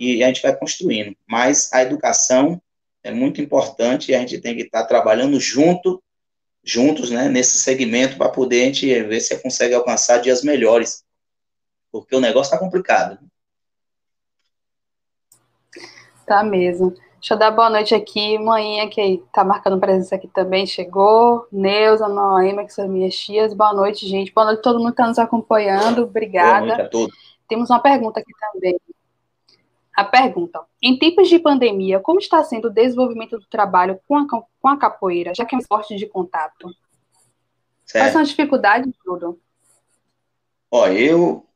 e a gente vai construindo. Mas a educação é muito importante e a gente tem que estar trabalhando junto, juntos, né, nesse segmento para poder a gente ver se consegue alcançar dias melhores, porque o negócio está complicado. Tá mesmo. Deixa eu dar boa noite aqui. Manhinha, que tá marcando presença aqui também, chegou. Neuza, Noema, que são minhas tias. Boa noite, gente. Boa noite a todo mundo que está nos acompanhando. Obrigada. Boa noite a todos. Temos uma pergunta aqui também. A pergunta: em tempos de pandemia, como está sendo o desenvolvimento do trabalho com a, com a capoeira, já que é um esporte de contato? Certo. Quais são as dificuldades, tudo? Ó, eu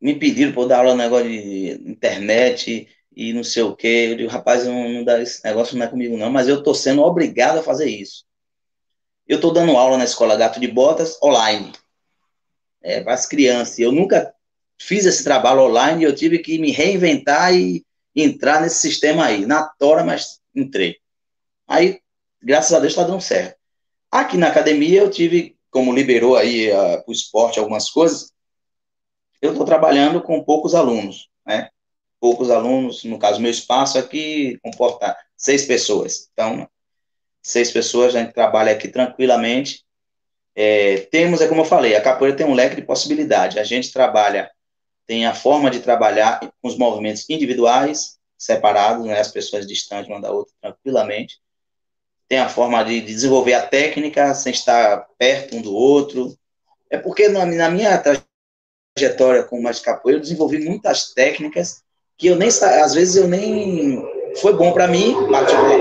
me pediram para dar aula no negócio de internet, e não sei o quê. Eu digo, rapaz, não, não dá, esse negócio não é comigo não, mas eu estou sendo obrigado a fazer isso. Eu estou dando aula na escola Gato de Botas online, é, para as crianças. Eu nunca fiz esse trabalho online, eu tive que me reinventar e entrar nesse sistema aí. Na tora, mas entrei. Aí, graças a Deus, está dando certo. Aqui na academia, eu tive, como liberou aí o esporte algumas coisas, eu estou trabalhando com poucos alunos, né? poucos alunos, no caso, meu espaço aqui comporta seis pessoas. Então, seis pessoas, a gente trabalha aqui tranquilamente. É, temos, é como eu falei, a capoeira tem um leque de possibilidades. A gente trabalha, tem a forma de trabalhar com os movimentos individuais, separados, né, as pessoas distantes uma da outra tranquilamente. Tem a forma de, de desenvolver a técnica sem estar perto um do outro. É porque na, na minha trajetória como mais capoeira, eu desenvolvi muitas técnicas que eu nem às vezes eu nem foi bom para mim, particular.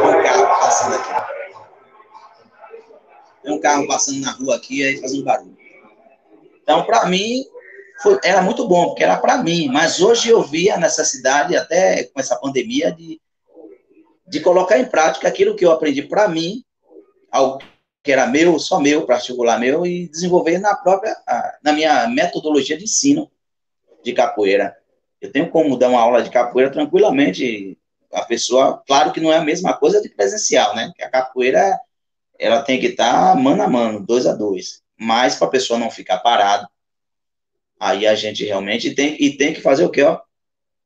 Um carro passando aqui. Tem um carro passando na rua aqui aí fazendo barulho. Então, para mim foi, era muito bom, porque era para mim, mas hoje eu vi a necessidade até com essa pandemia de de colocar em prática aquilo que eu aprendi para mim, algo que era meu, só meu, particular meu, e desenvolver na própria, na minha metodologia de ensino de capoeira. Eu tenho como dar uma aula de capoeira tranquilamente. A pessoa, claro que não é a mesma coisa de presencial, né? A capoeira, ela tem que estar mano a mano, dois a dois. Mas para a pessoa não ficar parada, Aí a gente realmente tem, e tem que fazer o quê, ó?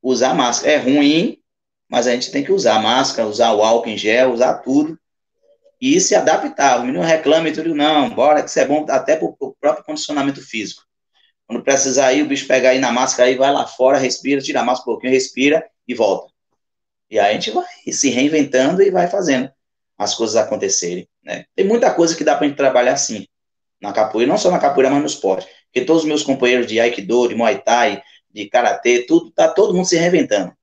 Usar máscara. É ruim, mas a gente tem que usar máscara, usar o álcool em gel, usar tudo, e se adaptar. O menino reclama e tudo, não, bora, que isso é bom até para o próprio condicionamento físico. Quando precisar ir, o bicho pegar aí na máscara, aí vai lá fora, respira, tira a máscara um pouquinho, respira e volta. E aí a gente vai se reinventando e vai fazendo as coisas acontecerem. Né? Tem muita coisa que dá para a gente trabalhar assim, na capoeira, não só na capoeira, mas no esporte. Porque todos os meus companheiros de Aikido, de Muay Thai, de Karatê, tudo, tá todo mundo se reinventando.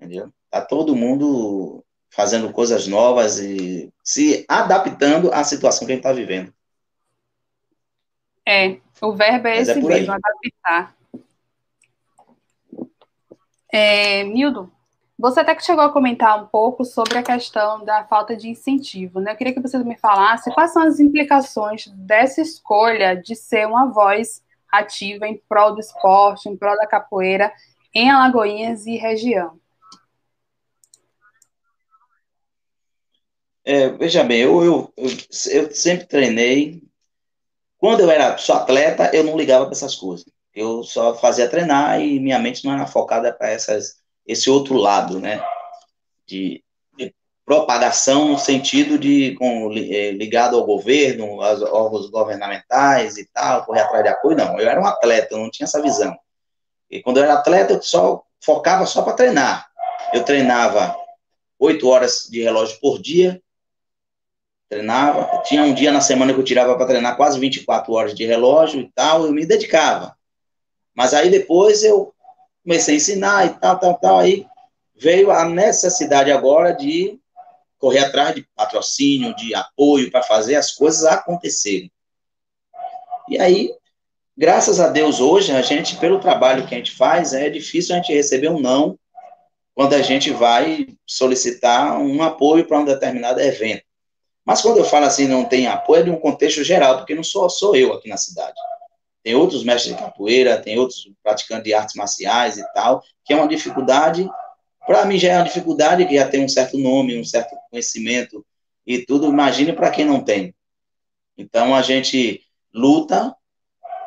Entendeu? Tá todo mundo fazendo coisas novas e se adaptando à situação que a gente está vivendo. É, o verbo é Mas é esse é mesmo, adaptar. É, Mildo, você até que chegou a comentar um pouco sobre a questão da falta de incentivo, né? Eu queria que você me falasse quais são as implicações dessa escolha de ser uma voz ativa em prol do esporte, em prol da capoeira em Alagoinhas e região. É, veja bem, eu, eu, eu, eu, sempre treinei. Quando eu era só atleta, eu não ligava para essas coisas. Eu só fazia treinar e minha mente não era focada para esse outro lado, né? De, de, propagação no sentido de com, é, ligado ao governo, aos órgãos governamentais e tal, correr atrás de apoio. Não, eu era um atleta, eu não tinha essa visão. E quando eu era atleta, eu só focava só para treinar. Eu treinava oito horas de relógio por dia, treinava. Tinha um dia na semana que eu tirava para treinar quase 24 horas de relógio e tal, eu me dedicava. Mas aí depois eu comecei a ensinar e tal, tal, tal. Aí veio a necessidade agora de correr atrás de patrocínio, de apoio para fazer as coisas acontecerem. E aí, graças a Deus, hoje, a gente, pelo trabalho que a gente faz, é difícil a gente receber um não quando a gente vai solicitar um apoio para um determinado evento. Mas quando eu falo assim, não tem apoio, é de um contexto geral, porque não sou sou eu aqui na cidade. Tem outros mestres de capoeira, tem outros praticantes de artes marciais e tal, que é uma dificuldade, para mim já é uma dificuldade que já tem um certo nome, um certo conhecimento e tudo, imagine para quem não tem. Então a gente luta,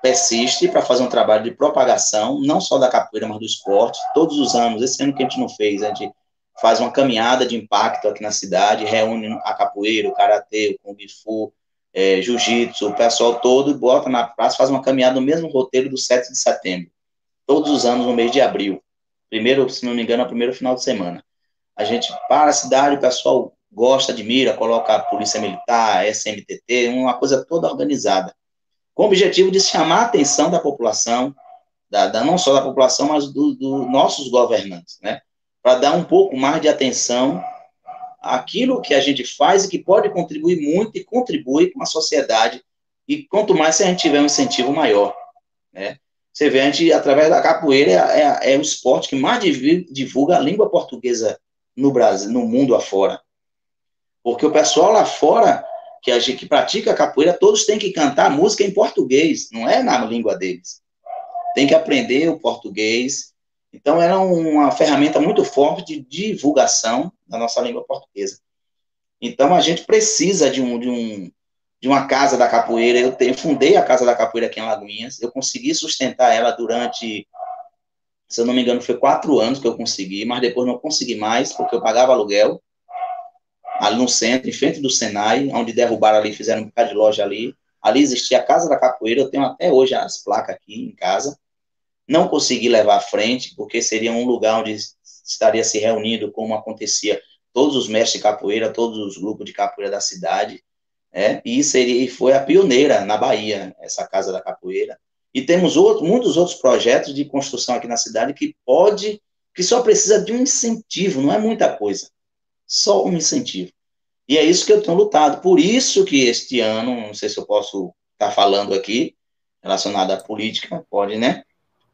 persiste para fazer um trabalho de propagação, não só da capoeira, mas do esporte, todos os anos. Esse ano que a gente não fez, a gente faz uma caminhada de impacto aqui na cidade, reúne a capoeira, o karatê, o kung fu, é, jiu-jitsu, o pessoal todo, bota na praça, faz uma caminhada no mesmo roteiro do 7 de setembro, todos os anos no mês de abril. Primeiro, se não me engano, é o primeiro final de semana. A gente para a cidade, o pessoal gosta, admira, coloca a polícia militar, SMTT, uma coisa toda organizada, com o objetivo de chamar a atenção da população, da, da não só da população, mas dos do nossos governantes, né? para dar um pouco mais de atenção àquilo que a gente faz e que pode contribuir muito e contribui com a sociedade. E quanto mais se a gente tiver um incentivo maior, né? Você vê, a gente, através da capoeira, é, é, é o esporte que mais divulga a língua portuguesa no Brasil, no mundo afora. Porque o pessoal lá fora, que a gente que pratica capoeira, todos têm que cantar música em português, não é na língua deles. Tem que aprender o português, então, era uma ferramenta muito forte de divulgação da nossa língua portuguesa. Então, a gente precisa de, um, de, um, de uma casa da capoeira. Eu, te, eu fundei a Casa da Capoeira aqui em Lagoinhas. Eu consegui sustentar ela durante, se eu não me engano, foi quatro anos que eu consegui, mas depois não consegui mais, porque eu pagava aluguel ali no centro, em frente do Senai, onde derrubaram ali, fizeram um bocado de loja ali. Ali existia a Casa da Capoeira, eu tenho até hoje as placas aqui em casa não consegui levar à frente, porque seria um lugar onde estaria se reunindo, como acontecia todos os mestres de capoeira, todos os grupos de capoeira da cidade, né? e seria, foi a pioneira na Bahia, essa Casa da Capoeira. E temos outro, muitos outros projetos de construção aqui na cidade que pode, que só precisa de um incentivo, não é muita coisa, só um incentivo. E é isso que eu tenho lutado. Por isso que este ano, não sei se eu posso estar falando aqui, relacionado à política, pode, né?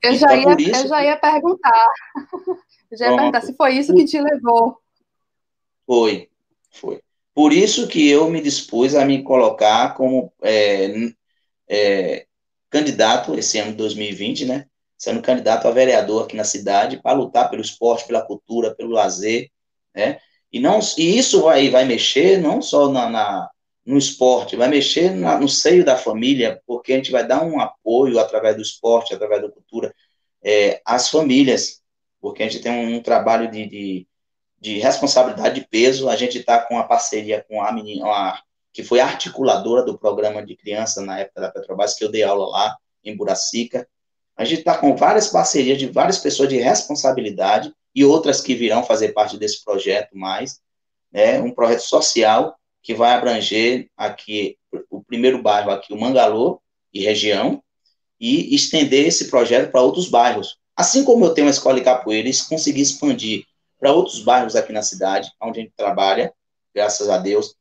Eu já, então, ia, eu já ia perguntar. Eu já ia Pronto. perguntar se foi isso que te levou. Foi, foi. Por isso que eu me dispus a me colocar como é, é, candidato esse ano de 2020, né? Sendo candidato a vereador aqui na cidade para lutar pelo esporte, pela cultura, pelo lazer, né? E, não, e isso vai, vai mexer não só na, na no esporte, vai mexer na, no seio da família, porque a gente vai dar um apoio através do esporte, através da cultura, é, às famílias, porque a gente tem um, um trabalho de, de, de, responsabilidade de peso, a gente está com a parceria com a menina, que foi articuladora do programa de criança na época da Petrobras, que eu dei aula lá, em Buracica, a gente está com várias parcerias de várias pessoas de responsabilidade e outras que virão fazer parte desse projeto mais, né, um projeto social que vai abranger aqui o primeiro bairro aqui, o Mangalô e região, e estender esse projeto para outros bairros. Assim como eu tenho uma escola de capoeira, consegui expandir para outros bairros aqui na cidade, onde a gente trabalha, graças a Deus,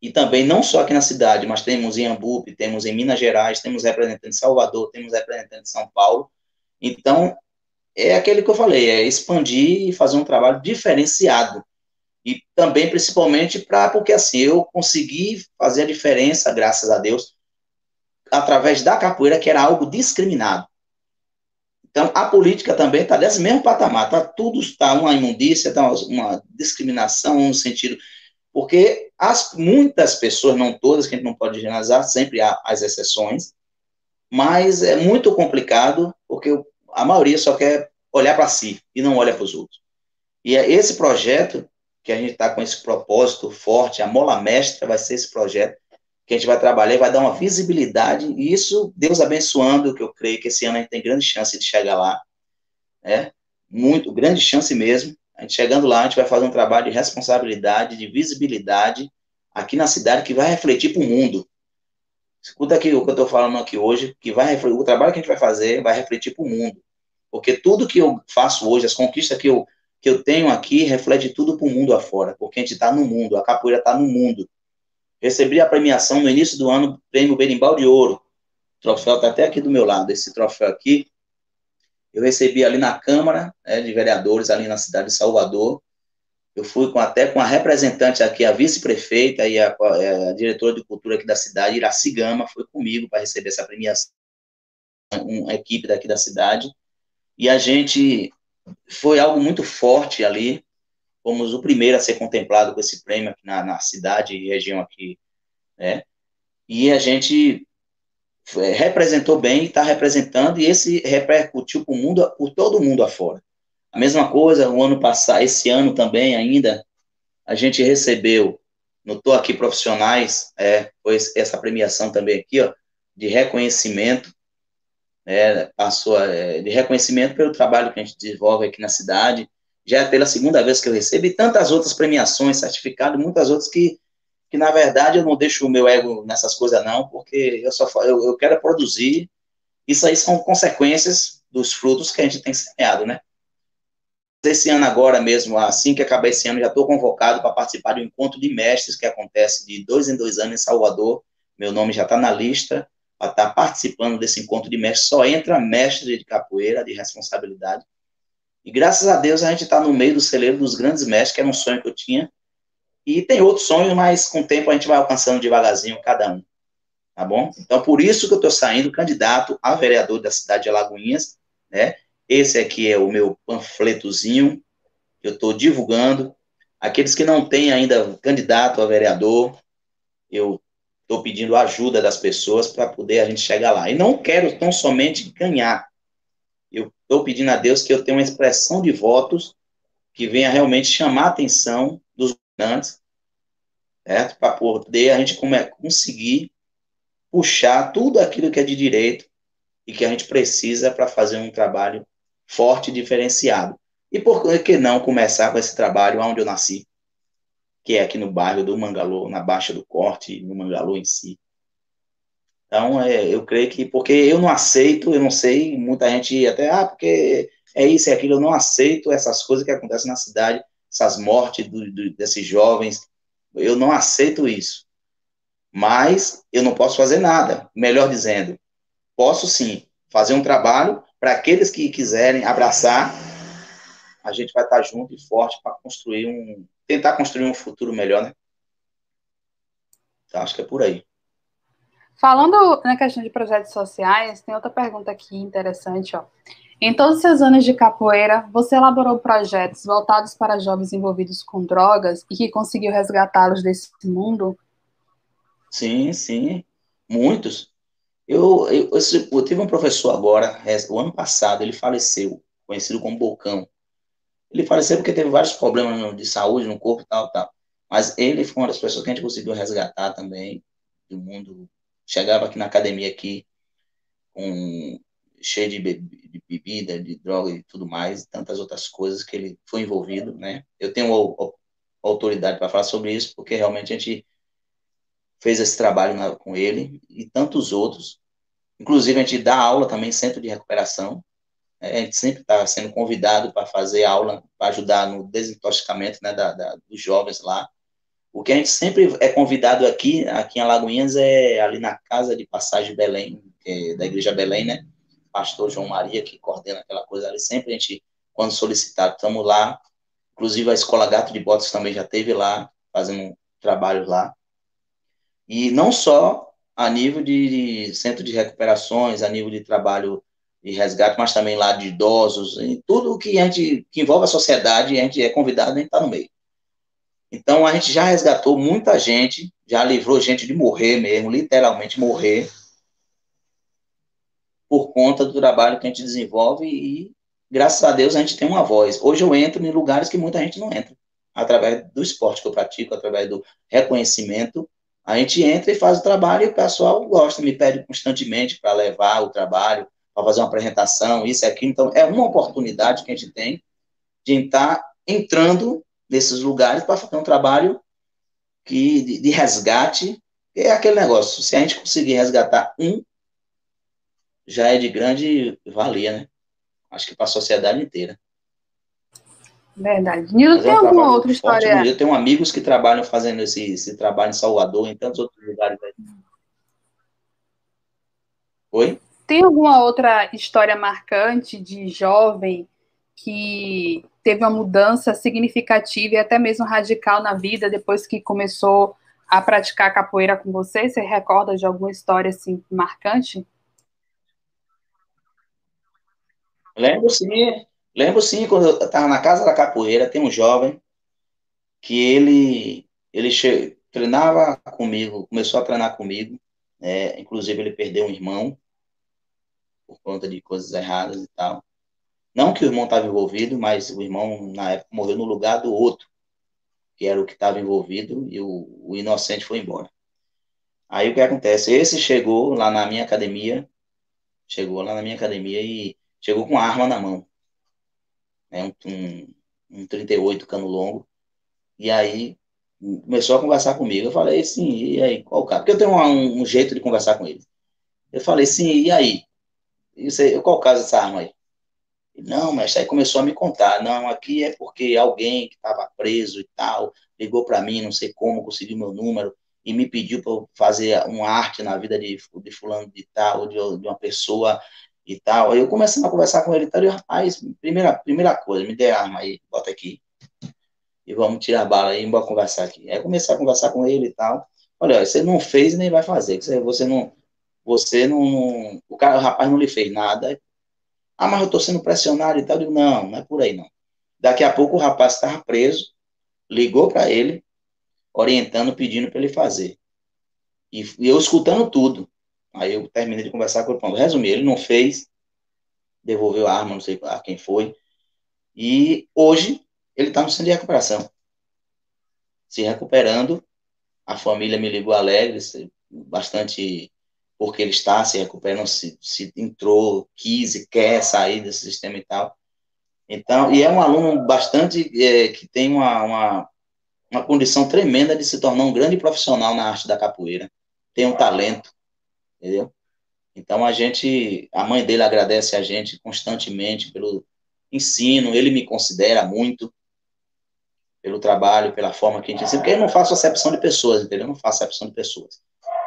e também não só aqui na cidade, mas temos em Ambupe, temos em Minas Gerais, temos representantes de Salvador, temos representantes de São Paulo. Então, é aquele que eu falei, é expandir e fazer um trabalho diferenciado e também, principalmente, para porque assim, eu consegui fazer a diferença, graças a Deus, através da capoeira, que era algo discriminado. Então, a política também está nesse mesmo patamar, tá, tudo está uma imundícia, está uma discriminação no sentido, porque as, muitas pessoas, não todas, que a gente não pode generalizar, sempre há as exceções, mas é muito complicado, porque a maioria só quer olhar para si e não olha para os outros. E é esse projeto que a gente está com esse propósito forte, a mola mestra vai ser esse projeto que a gente vai trabalhar e vai dar uma visibilidade, e isso, Deus abençoando, que eu creio que esse ano a gente tem grande chance de chegar lá, né? Muito, grande chance mesmo. A gente chegando lá, a gente vai fazer um trabalho de responsabilidade, de visibilidade aqui na cidade que vai refletir para o mundo. Escuta aqui o que eu estou falando aqui hoje, que vai refletir, o trabalho que a gente vai fazer vai refletir para o mundo. Porque tudo que eu faço hoje, as conquistas que eu que eu tenho aqui reflete tudo para o mundo afora, porque a gente está no mundo, a capoeira está no mundo. Recebi a premiação no início do ano, prêmio Berimbau de Ouro. O troféu está até aqui do meu lado, esse troféu aqui. Eu recebi ali na Câmara né, de Vereadores, ali na cidade de Salvador. Eu fui com, até com a representante aqui, a vice-prefeita e a, a, diretora de cultura aqui da cidade, Iraci Gama, foi comigo para receber essa premiação, uma equipe daqui da cidade. E a gente foi algo muito forte ali. Fomos o primeiro a ser contemplado com esse prêmio aqui na, na cidade e região aqui, né? E a gente é, representou bem está representando, e esse repercutiu por, mundo, por todo mundo afora. A mesma coisa, o ano passado, esse ano também ainda, a gente recebeu, notou aqui profissionais, é, foi essa premiação também aqui, ó, de reconhecimento né, passou é, de reconhecimento pelo trabalho que a gente desenvolve aqui na cidade. Já é pela segunda vez que eu recebo, e tantas outras premiações, certificados, muitas outras que, que, na verdade, eu não deixo o meu ego nessas coisas, não, porque eu só eu, eu quero produzir. Isso aí são consequências dos frutos que a gente tem semeado, né? Esse ano agora mesmo, assim que acabar esse ano, já estou convocado para participar do encontro de mestres que acontece de dois em dois anos em Salvador. Meu nome já está na lista para estar tá participando desse encontro de mestre, só entra mestre de capoeira, de responsabilidade. E graças a Deus a gente está no meio do celeiro dos grandes mestres, que era um sonho que eu tinha. E tem outros sonhos, mas com o tempo a gente vai alcançando devagarzinho cada um. Tá bom? Então, por isso que eu estou saindo candidato a vereador da cidade de Alagoinhas, né? Esse aqui é o meu panfletozinho que eu estou divulgando. Aqueles que não têm ainda candidato a vereador, eu estou pedindo ajuda das pessoas para poder a gente chegar lá. E não quero tão somente ganhar. Eu estou pedindo a Deus que eu tenha uma expressão de votos que venha realmente chamar a atenção dos governantes, certo? Para poder a gente conseguir puxar tudo aquilo que é de direito e que a gente precisa para fazer um trabalho forte e diferenciado. E por que não começar com esse trabalho onde eu nasci? Que é aqui no bairro do Mangalô, na Baixa do Corte, no Mangalô em si. Então, é, eu creio que, porque eu não aceito, eu não sei, muita gente até, ah, porque é isso, é aquilo, eu não aceito essas coisas que acontecem na cidade, essas mortes do, do, desses jovens, eu não aceito isso. Mas eu não posso fazer nada, melhor dizendo, posso sim fazer um trabalho para aqueles que quiserem abraçar, a gente vai estar junto e forte para construir um, tentar construir um futuro melhor, né? Então, acho que é por aí. Falando na questão de projetos sociais, tem outra pergunta aqui interessante, ó. Em todos os seus anos de capoeira, você elaborou projetos voltados para jovens envolvidos com drogas e que conseguiu resgatá-los desse mundo? Sim, sim, muitos. Eu, eu, eu, eu tive um professor agora, o ano passado, ele faleceu, conhecido como Bocão. Ele faleceu porque teve vários problemas de saúde no corpo tal, tal. Mas ele foi uma das pessoas que a gente conseguiu resgatar também do mundo. Chegava aqui na academia aqui com cheio de, bebida, de droga e tudo mais, e tantas outras coisas que ele foi envolvido, né? Eu tenho autoridade para falar sobre isso, porque realmente a gente fez esse trabalho na, com ele e tantos outros. Inclusive, a gente dá aula também centro de recuperação, a gente sempre está sendo convidado para fazer aula, para ajudar no desintoxicamento né, da, da, dos jovens lá. O que a gente sempre é convidado aqui, aqui em Alagoinhas, é ali na Casa de Passagem Belém, é da Igreja Belém, né? Pastor João Maria, que coordena aquela coisa ali. Sempre a gente, quando solicitado, estamos lá. Inclusive a Escola Gato de Botas também já teve lá, fazendo trabalho lá. E não só a nível de centro de recuperações, a nível de trabalho de resgate, mas também lá de idosos, e tudo que a gente que envolve a sociedade, a gente é convidado, a está no meio. Então a gente já resgatou muita gente, já livrou gente de morrer mesmo, literalmente morrer, por conta do trabalho que a gente desenvolve e graças a Deus a gente tem uma voz. Hoje eu entro em lugares que muita gente não entra, através do esporte que eu pratico, através do reconhecimento. A gente entra e faz o trabalho e o pessoal gosta, me pede constantemente para levar o trabalho, para fazer uma apresentação, isso e aquilo. Então, é uma oportunidade que a gente tem de estar entrando nesses lugares para fazer um trabalho que, de, de resgate. É aquele negócio, se a gente conseguir resgatar um, já é de grande valia, né? Acho que para a sociedade inteira. Verdade. Nilo, tem é um alguma outra história? Eu tenho amigos que trabalham fazendo esse, esse trabalho em Salvador, em tantos outros lugares aí. Oi? Tem alguma outra história marcante de jovem que teve uma mudança significativa e até mesmo radical na vida depois que começou a praticar capoeira com você? Você recorda de alguma história assim marcante? Lembro sim, lembro sim, quando eu estava na casa da capoeira, tem um jovem que ele, ele che... treinava comigo, começou a treinar comigo, é, inclusive ele perdeu um irmão, por conta de coisas erradas e tal. Não que o irmão estava envolvido, mas o irmão, na época, morreu no lugar do outro, que era o que estava envolvido, e o, o inocente foi embora. Aí o que acontece? Esse chegou lá na minha academia, chegou lá na minha academia e chegou com arma na mão. Né, um, um, um 38 cano longo. E aí começou a conversar comigo. Eu falei, sim, e aí, qual o cara? Porque eu tenho um, um jeito de conversar com ele. Eu falei, sim, e aí? E você, qual o caso dessa arma aí? Não, mas aí começou a me contar. Não, aqui é porque alguém que estava preso e tal ligou para mim, não sei como, conseguiu meu número e me pediu para fazer uma arte na vida de, de fulano de tal, de, de uma pessoa e tal. Aí eu comecei a conversar com ele e tal, e rapaz, primeira, primeira coisa, me dê a arma aí, bota aqui. E vamos tirar a bala aí, vamos conversar aqui. Aí comecei a conversar com ele e tal. Olha, você não fez nem vai fazer, você não, você não. O, cara, o rapaz não lhe fez nada. Ah, mas eu estou sendo pressionado e tal. Eu digo, não, não é por aí não. Daqui a pouco o rapaz estava preso, ligou para ele, orientando, pedindo para ele fazer. E, e, eu escutando tudo. Aí eu terminei de conversar com ele. Pronto, resumir, ele não fez, devolveu a arma, não sei a quem foi. E hoje ele está no centro de recuperação. Se recuperando. A família me ligou alegre, bastante porque ele está se recuperando, se, se entrou, quis e quer sair desse sistema e tal. Então, e é um aluno bastante é, que tem uma, uma, uma, condição tremenda de se tornar um grande profissional na arte da capoeira. Tem um talento, entendeu? Então a gente, a mãe dele agradece a gente constantemente pelo ensino, ele me considera muito pelo trabalho, pela forma que a gente ensina, porque eu não faço acepção de pessoas, entendeu? Eu não faço acepção de pessoas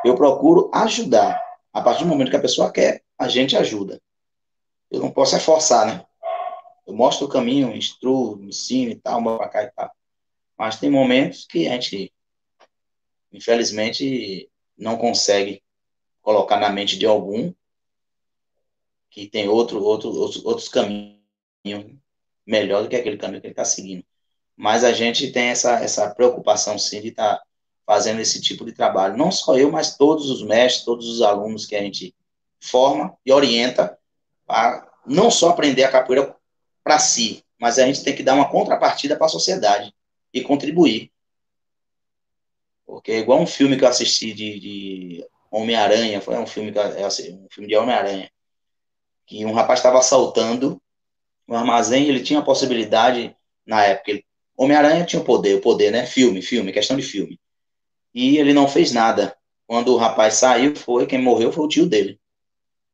eu procuro ajudar. A partir do momento que a pessoa quer, a gente ajuda. Eu não posso é forçar, né? Eu mostro o caminho, instruo, ensino e tal, para cá e tal. Mas tem momentos que a gente, infelizmente, não consegue colocar na mente de algum que tem outro, outro, outros, outros caminhos melhor do que aquele caminho que ele está seguindo. Mas a gente tem essa, essa preocupação, sim, de estar tá fazendo esse tipo de trabalho. Não só eu, mas todos os mestres, todos os alunos que a gente forma e orienta a não só aprender a capoeira para si, mas a gente tem que dar uma contrapartida para a sociedade e contribuir. Porque é igual um filme que eu assisti de, de Homem-Aranha, foi um filme, que um filme de Homem-Aranha, que um rapaz estava assaltando um armazém, ele tinha a possibilidade, na época, Homem-Aranha tinha o poder, o poder, né? Filme, filme, questão de filme. E ele não fez nada. Quando o rapaz saiu, foi quem morreu foi o tio dele.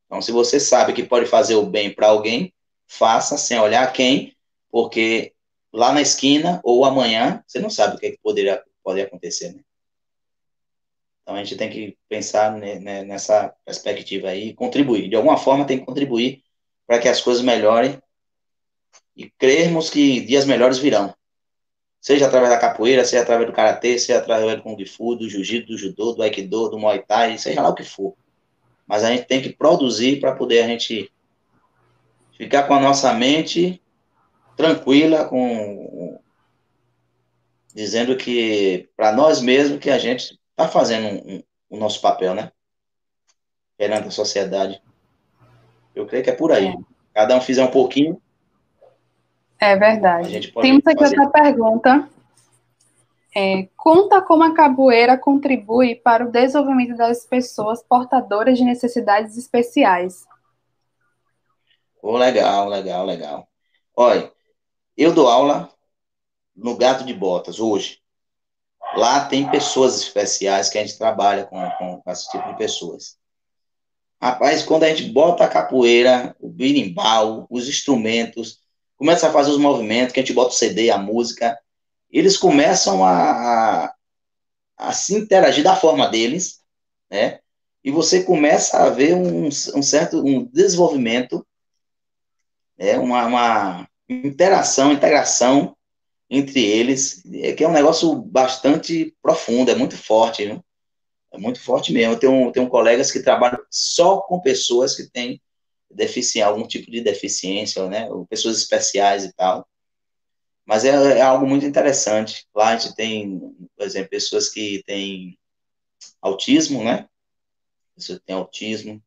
Então, se você sabe que pode fazer o bem para alguém, faça sem olhar quem, porque lá na esquina ou amanhã, você não sabe o que, é que poderia pode acontecer, né? Então a gente tem que pensar nessa perspectiva aí, contribuir. De alguma forma tem que contribuir para que as coisas melhorem e crermos que dias melhores virão. Seja através da capoeira, seja através do karatê, seja através do kung fu, do jiu-jitsu, do judô, do aikido, do muay thai, seja lá o que for. Mas a gente tem que produzir para poder a gente ficar com a nossa mente tranquila, com dizendo que para nós mesmos que a gente está fazendo um, um, o nosso papel, né? Perante a sociedade. Eu creio que é por aí. É. Cada um fizer um pouquinho. É verdade. Temos aqui fazer. outra pergunta. É, conta como a capoeira contribui para o desenvolvimento das pessoas portadoras de necessidades especiais. Oh, legal, legal, legal. Olha, eu dou aula no Gato de Botas hoje. Lá tem pessoas especiais que a gente trabalha com, com, com esse tipo de pessoas. Rapaz, quando a gente bota a capoeira, o birimbau, os instrumentos, começa a fazer os movimentos, que a gente bota o CD, a música, eles começam a, a, a se interagir da forma deles, né? E você começa a ver um, um certo um desenvolvimento, né? uma, uma interação, integração entre eles, é que é um negócio bastante profundo, é muito forte, viu? É muito forte mesmo. Eu tenho, tenho colegas que trabalham só com pessoas que têm deficiência, algum tipo de deficiência, né? Ou pessoas especiais e tal. Mas é, é, algo muito interessante. Lá a gente tem, por exemplo, pessoas que têm autismo, né? Pessoas que têm autismo,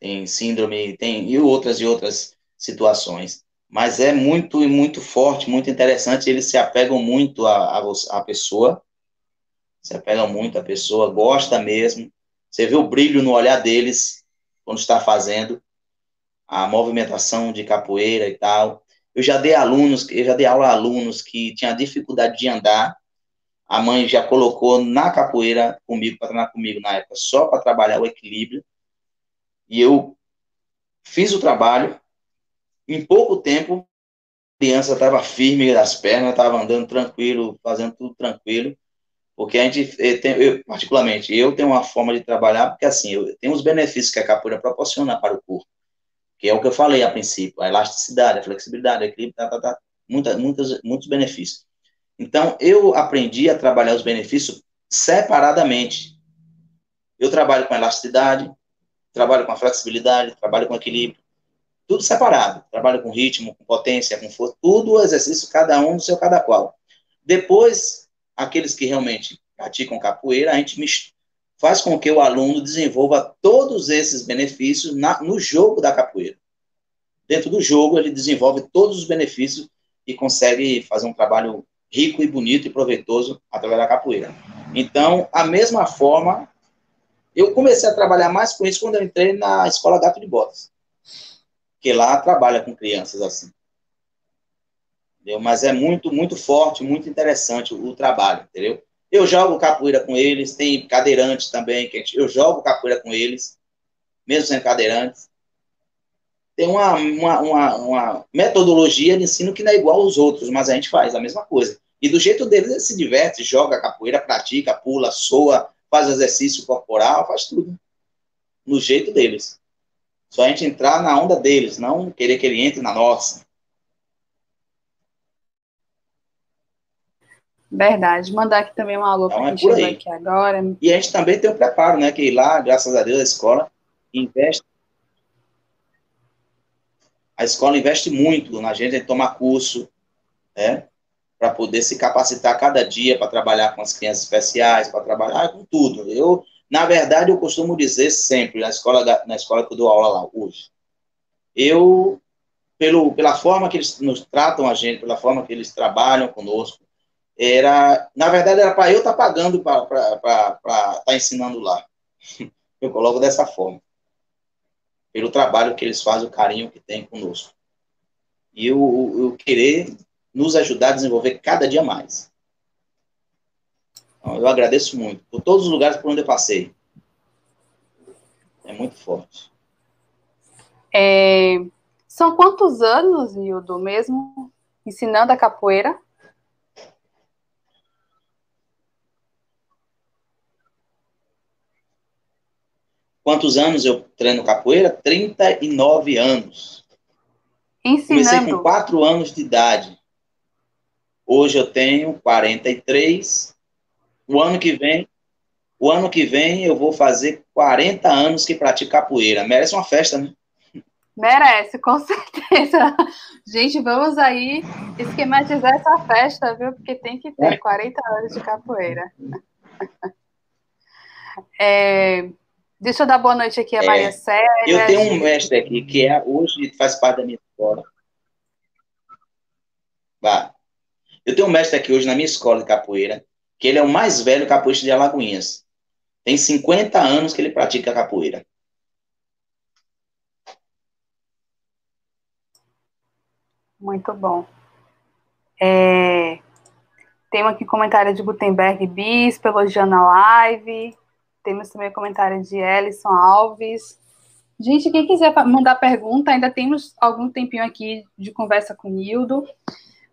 tem síndrome, tem e outras e outras situações mas é muito muito forte, muito interessante. Eles se apegam muito à, à, pessoa, se apegam muito à pessoa, gosta mesmo. Você vê o brilho no olhar deles quando está fazendo a movimentação de capoeira e tal. Eu já dei alunos, eu já dei aula a alunos que tinham dificuldade de andar. A mãe já colocou na capoeira comigo para treinar comigo na época, só para trabalhar o equilíbrio. E eu fiz o trabalho, em pouco tempo, a criança estava firme das pernas, estava andando tranquilo, fazendo tudo tranquilo, porque a gente, eu, particularmente, eu tenho uma forma de trabalhar, porque assim, eu tenho os benefícios que a capoeira proporciona para o corpo, que é o que eu falei a princípio, a elasticidade, a flexibilidade, o equilíbrio, tá, tá, tá, muita, muitas, muitos benefícios. Então, eu aprendi a trabalhar os benefícios separadamente. Eu trabalho com elasticidade, trabalho com a flexibilidade, trabalho com equilíbrio, tudo separado. Trabalho com ritmo, com potência, com força, tudo exercício, cada um no seu cada qual. Depois, aqueles que realmente praticam capoeira, a gente faz com que o aluno desenvolva todos esses benefícios na, no jogo da capoeira. Dentro do jogo, ele desenvolve todos os benefícios e consegue fazer um trabalho rico e bonito e proveitoso através da capoeira. Então, a mesma forma, eu comecei a trabalhar mais com isso quando eu entrei na escola Gato de Botas que lá trabalha com crianças assim. Entendeu? Mas é muito, muito forte, muito interessante o, o, trabalho, entendeu? Eu jogo capoeira com eles, tem cadeirantes também, que eu jogo capoeira com eles, mesmo sendo cadeirantes. Tem uma, uma, uma, uma, metodologia de ensino que não é igual aos outros, mas a gente faz a mesma coisa. E do jeito deles, eles se diverte, joga capoeira, pratica, pula, soa, faz exercício corporal, faz tudo. No jeito deles. Só a gente entrar na onda deles, não querer que ele entre na nossa. Verdade. Mandar aqui também um alô então, para é quem chegou aqui agora. E a gente também tem o um preparo, né? Que lá, graças a Deus, a escola investe. A escola investe muito na gente, a gente toma curso, né? para poder se capacitar cada dia para trabalhar com as crianças especiais, para trabalhar com tudo. Eu, na verdade, eu costumo dizer sempre na escola na escola que eu dou aula lá hoje, eu pelo, pela forma que eles nos tratam a gente, pela forma que eles trabalham conosco, era, na verdade, era para eu estar tá pagando para estar tá ensinando lá. Eu coloco dessa forma. Pelo trabalho que eles fazem, o carinho que tem conosco. E eu, eu querer nos ajudar a desenvolver cada dia mais. Então, eu agradeço muito por todos os lugares por onde eu passei. É muito forte. É, são quantos anos, Hildo, mesmo ensinando a capoeira? Quantos anos eu treino capoeira? 39 anos. Ensinando. Comecei com 4 anos de idade. Hoje eu tenho 43. O ano que vem, o ano que vem eu vou fazer 40 anos que pratico capoeira. Merece uma festa, né? Merece, com certeza. Gente, vamos aí esquematizar essa festa, viu? Porque tem que ter 40 anos de capoeira. É, deixa eu dar boa noite aqui a é, Maria Sérgio. Eu tenho um mestre aqui que é, hoje faz parte da minha escola. Bah. Eu tenho um mestre aqui hoje na minha escola de capoeira, que ele é o mais velho capoeirista de Alagoinhas. Tem 50 anos que ele pratica capoeira. Muito bom. É, temos aqui comentário de Gutenberg Bispo, elogiando a live. Temos também comentário de Ellison Alves. Gente, quem quiser mandar pergunta, ainda temos algum tempinho aqui de conversa com o Nildo.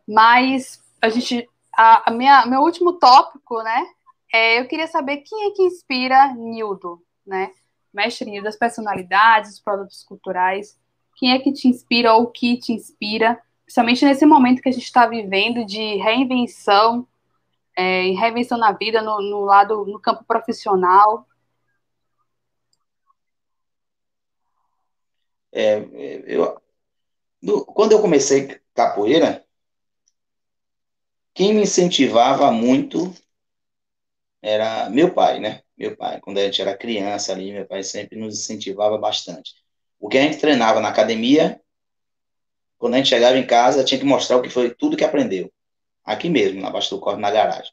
Mas a gente. A, a, minha, meu último tópico, né? É, eu queria saber quem é que inspira Nildo, né? Mestre Nildo, as personalidades, os produtos culturais. Quem é que te inspira ou que te inspira? principalmente nesse momento que a gente está vivendo de reinvenção, é, reinvenção na vida, no, no, lado, no campo profissional. É, eu, no, quando eu comecei capoeira, quem me incentivava muito era meu pai, né? Meu pai, quando a gente era criança ali, meu pai sempre nos incentivava bastante. O que a gente treinava na academia, quando a gente chegava em casa, tinha que mostrar o que foi tudo que aprendeu. Aqui mesmo, na Baixa do Corte, na garagem.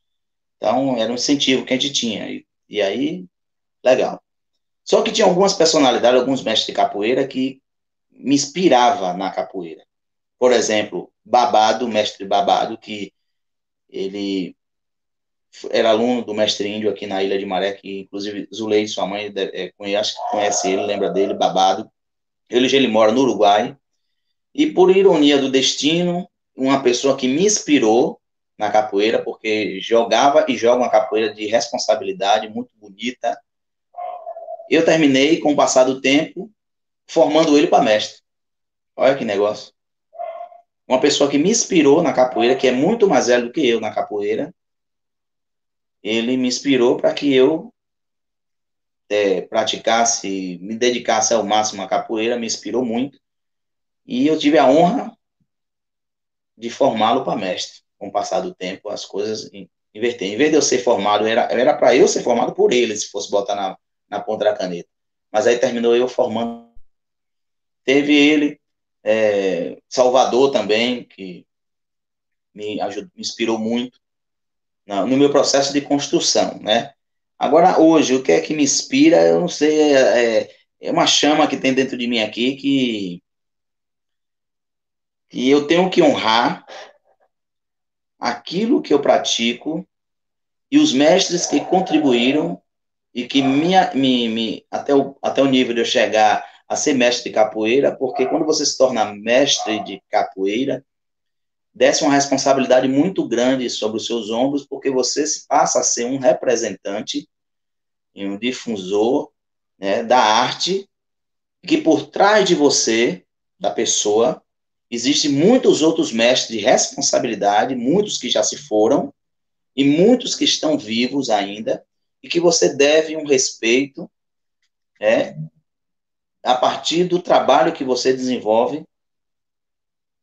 Então, era um incentivo que a gente tinha. E, e aí, legal. Só que tinha algumas personalidades, alguns mestres de capoeira que me inspirava na capoeira. Por exemplo, Babado, mestre Babado, que ele era aluno do mestre índio aqui na Ilha de Maré, que inclusive Zulei, sua mãe, é, conhece, conhece ele, lembra dele, Babado. Ele, ele mora no Uruguai, e por ironia do destino, uma pessoa que me inspirou na capoeira, porque jogava e joga uma capoeira de responsabilidade muito bonita. Eu terminei, com o passar do tempo, formando ele para mestre. Olha que negócio. Uma pessoa que me inspirou na capoeira, que é muito mais velho do que eu na capoeira, ele me inspirou para que eu é, praticasse, me dedicasse ao máximo à capoeira, me inspirou muito. E eu tive a honra de formá-lo para mestre. Com o passar do tempo, as coisas inverteram. Em vez de eu ser formado, era para eu ser formado por ele, se fosse botar na, na ponta da caneta. Mas aí terminou eu formando. Teve ele, é, Salvador também, que me, ajudou, me inspirou muito no, no meu processo de construção, né? Agora, hoje, o que é que me inspira, eu não sei, é, é, é uma chama que tem dentro de mim aqui que e eu tenho que honrar aquilo que eu pratico e os mestres que contribuíram e que me, me, até, o, até o nível de eu chegar a ser mestre de capoeira, porque quando você se torna mestre de capoeira, desce uma responsabilidade muito grande sobre os seus ombros, porque você passa a ser um representante e um difusor né, da arte, que por trás de você, da pessoa, Existem muitos outros mestres de responsabilidade, muitos que já se foram, e muitos que estão vivos ainda, e que você deve um respeito é, a partir do trabalho que você desenvolve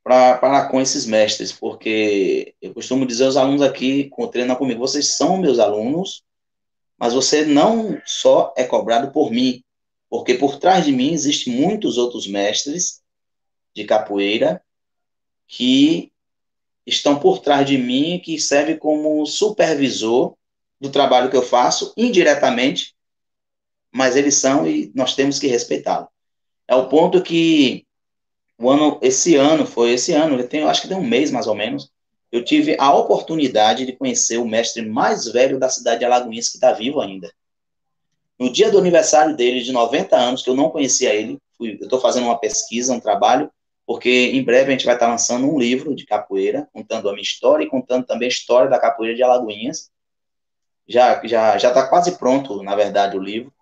para com esses mestres, porque eu costumo dizer aos alunos aqui, que treinam comigo, vocês são meus alunos, mas você não só é cobrado por mim, porque por trás de mim existem muitos outros mestres de capoeira que estão por trás de mim, que servem como supervisor do trabalho que eu faço, indiretamente, mas eles são e nós temos que respeitá-lo. É o ponto que o ano, esse ano, foi esse ano, eu tenho, acho que tem um mês mais ou menos, eu tive a oportunidade de conhecer o mestre mais velho da cidade de Alagoinhas, que está vivo ainda. No dia do aniversário dele, de 90 anos, que eu não conhecia ele, eu estou fazendo uma pesquisa, um trabalho, porque em breve a gente vai estar lançando um livro de capoeira, contando a minha história e contando também a história da capoeira de Alagoinhas. Já já já está quase pronto, na verdade, o livro.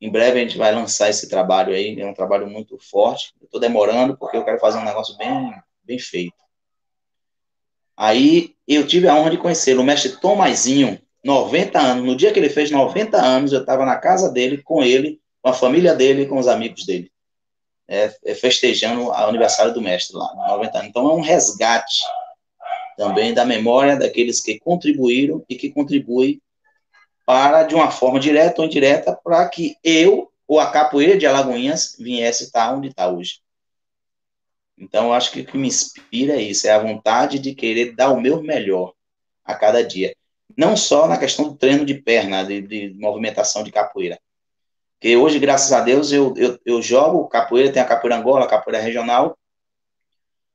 Em breve a gente vai lançar esse trabalho aí, é um trabalho muito forte. Estou demorando porque eu quero fazer um negócio bem, bem feito. Aí eu tive a honra de conhecer o mestre Tomazinho, 90 anos. No dia que ele fez 90 anos, eu estava na casa dele, com ele, com a família dele, com os amigos dele, é, é festejando o aniversário do mestre lá, 90 anos. Então é um resgate também da memória daqueles que contribuíram e que contribuem para, de uma forma direta ou indireta, para que eu, ou a capoeira de Alagoinhas, viesse estar onde está hoje. Então, acho que o que me inspira é isso, é a vontade de querer dar o meu melhor a cada dia. Não só na questão do treino de perna, de, de movimentação de capoeira. Porque hoje, graças a Deus, eu, eu, eu jogo capoeira, tem a capoeira Angola, a capoeira regional,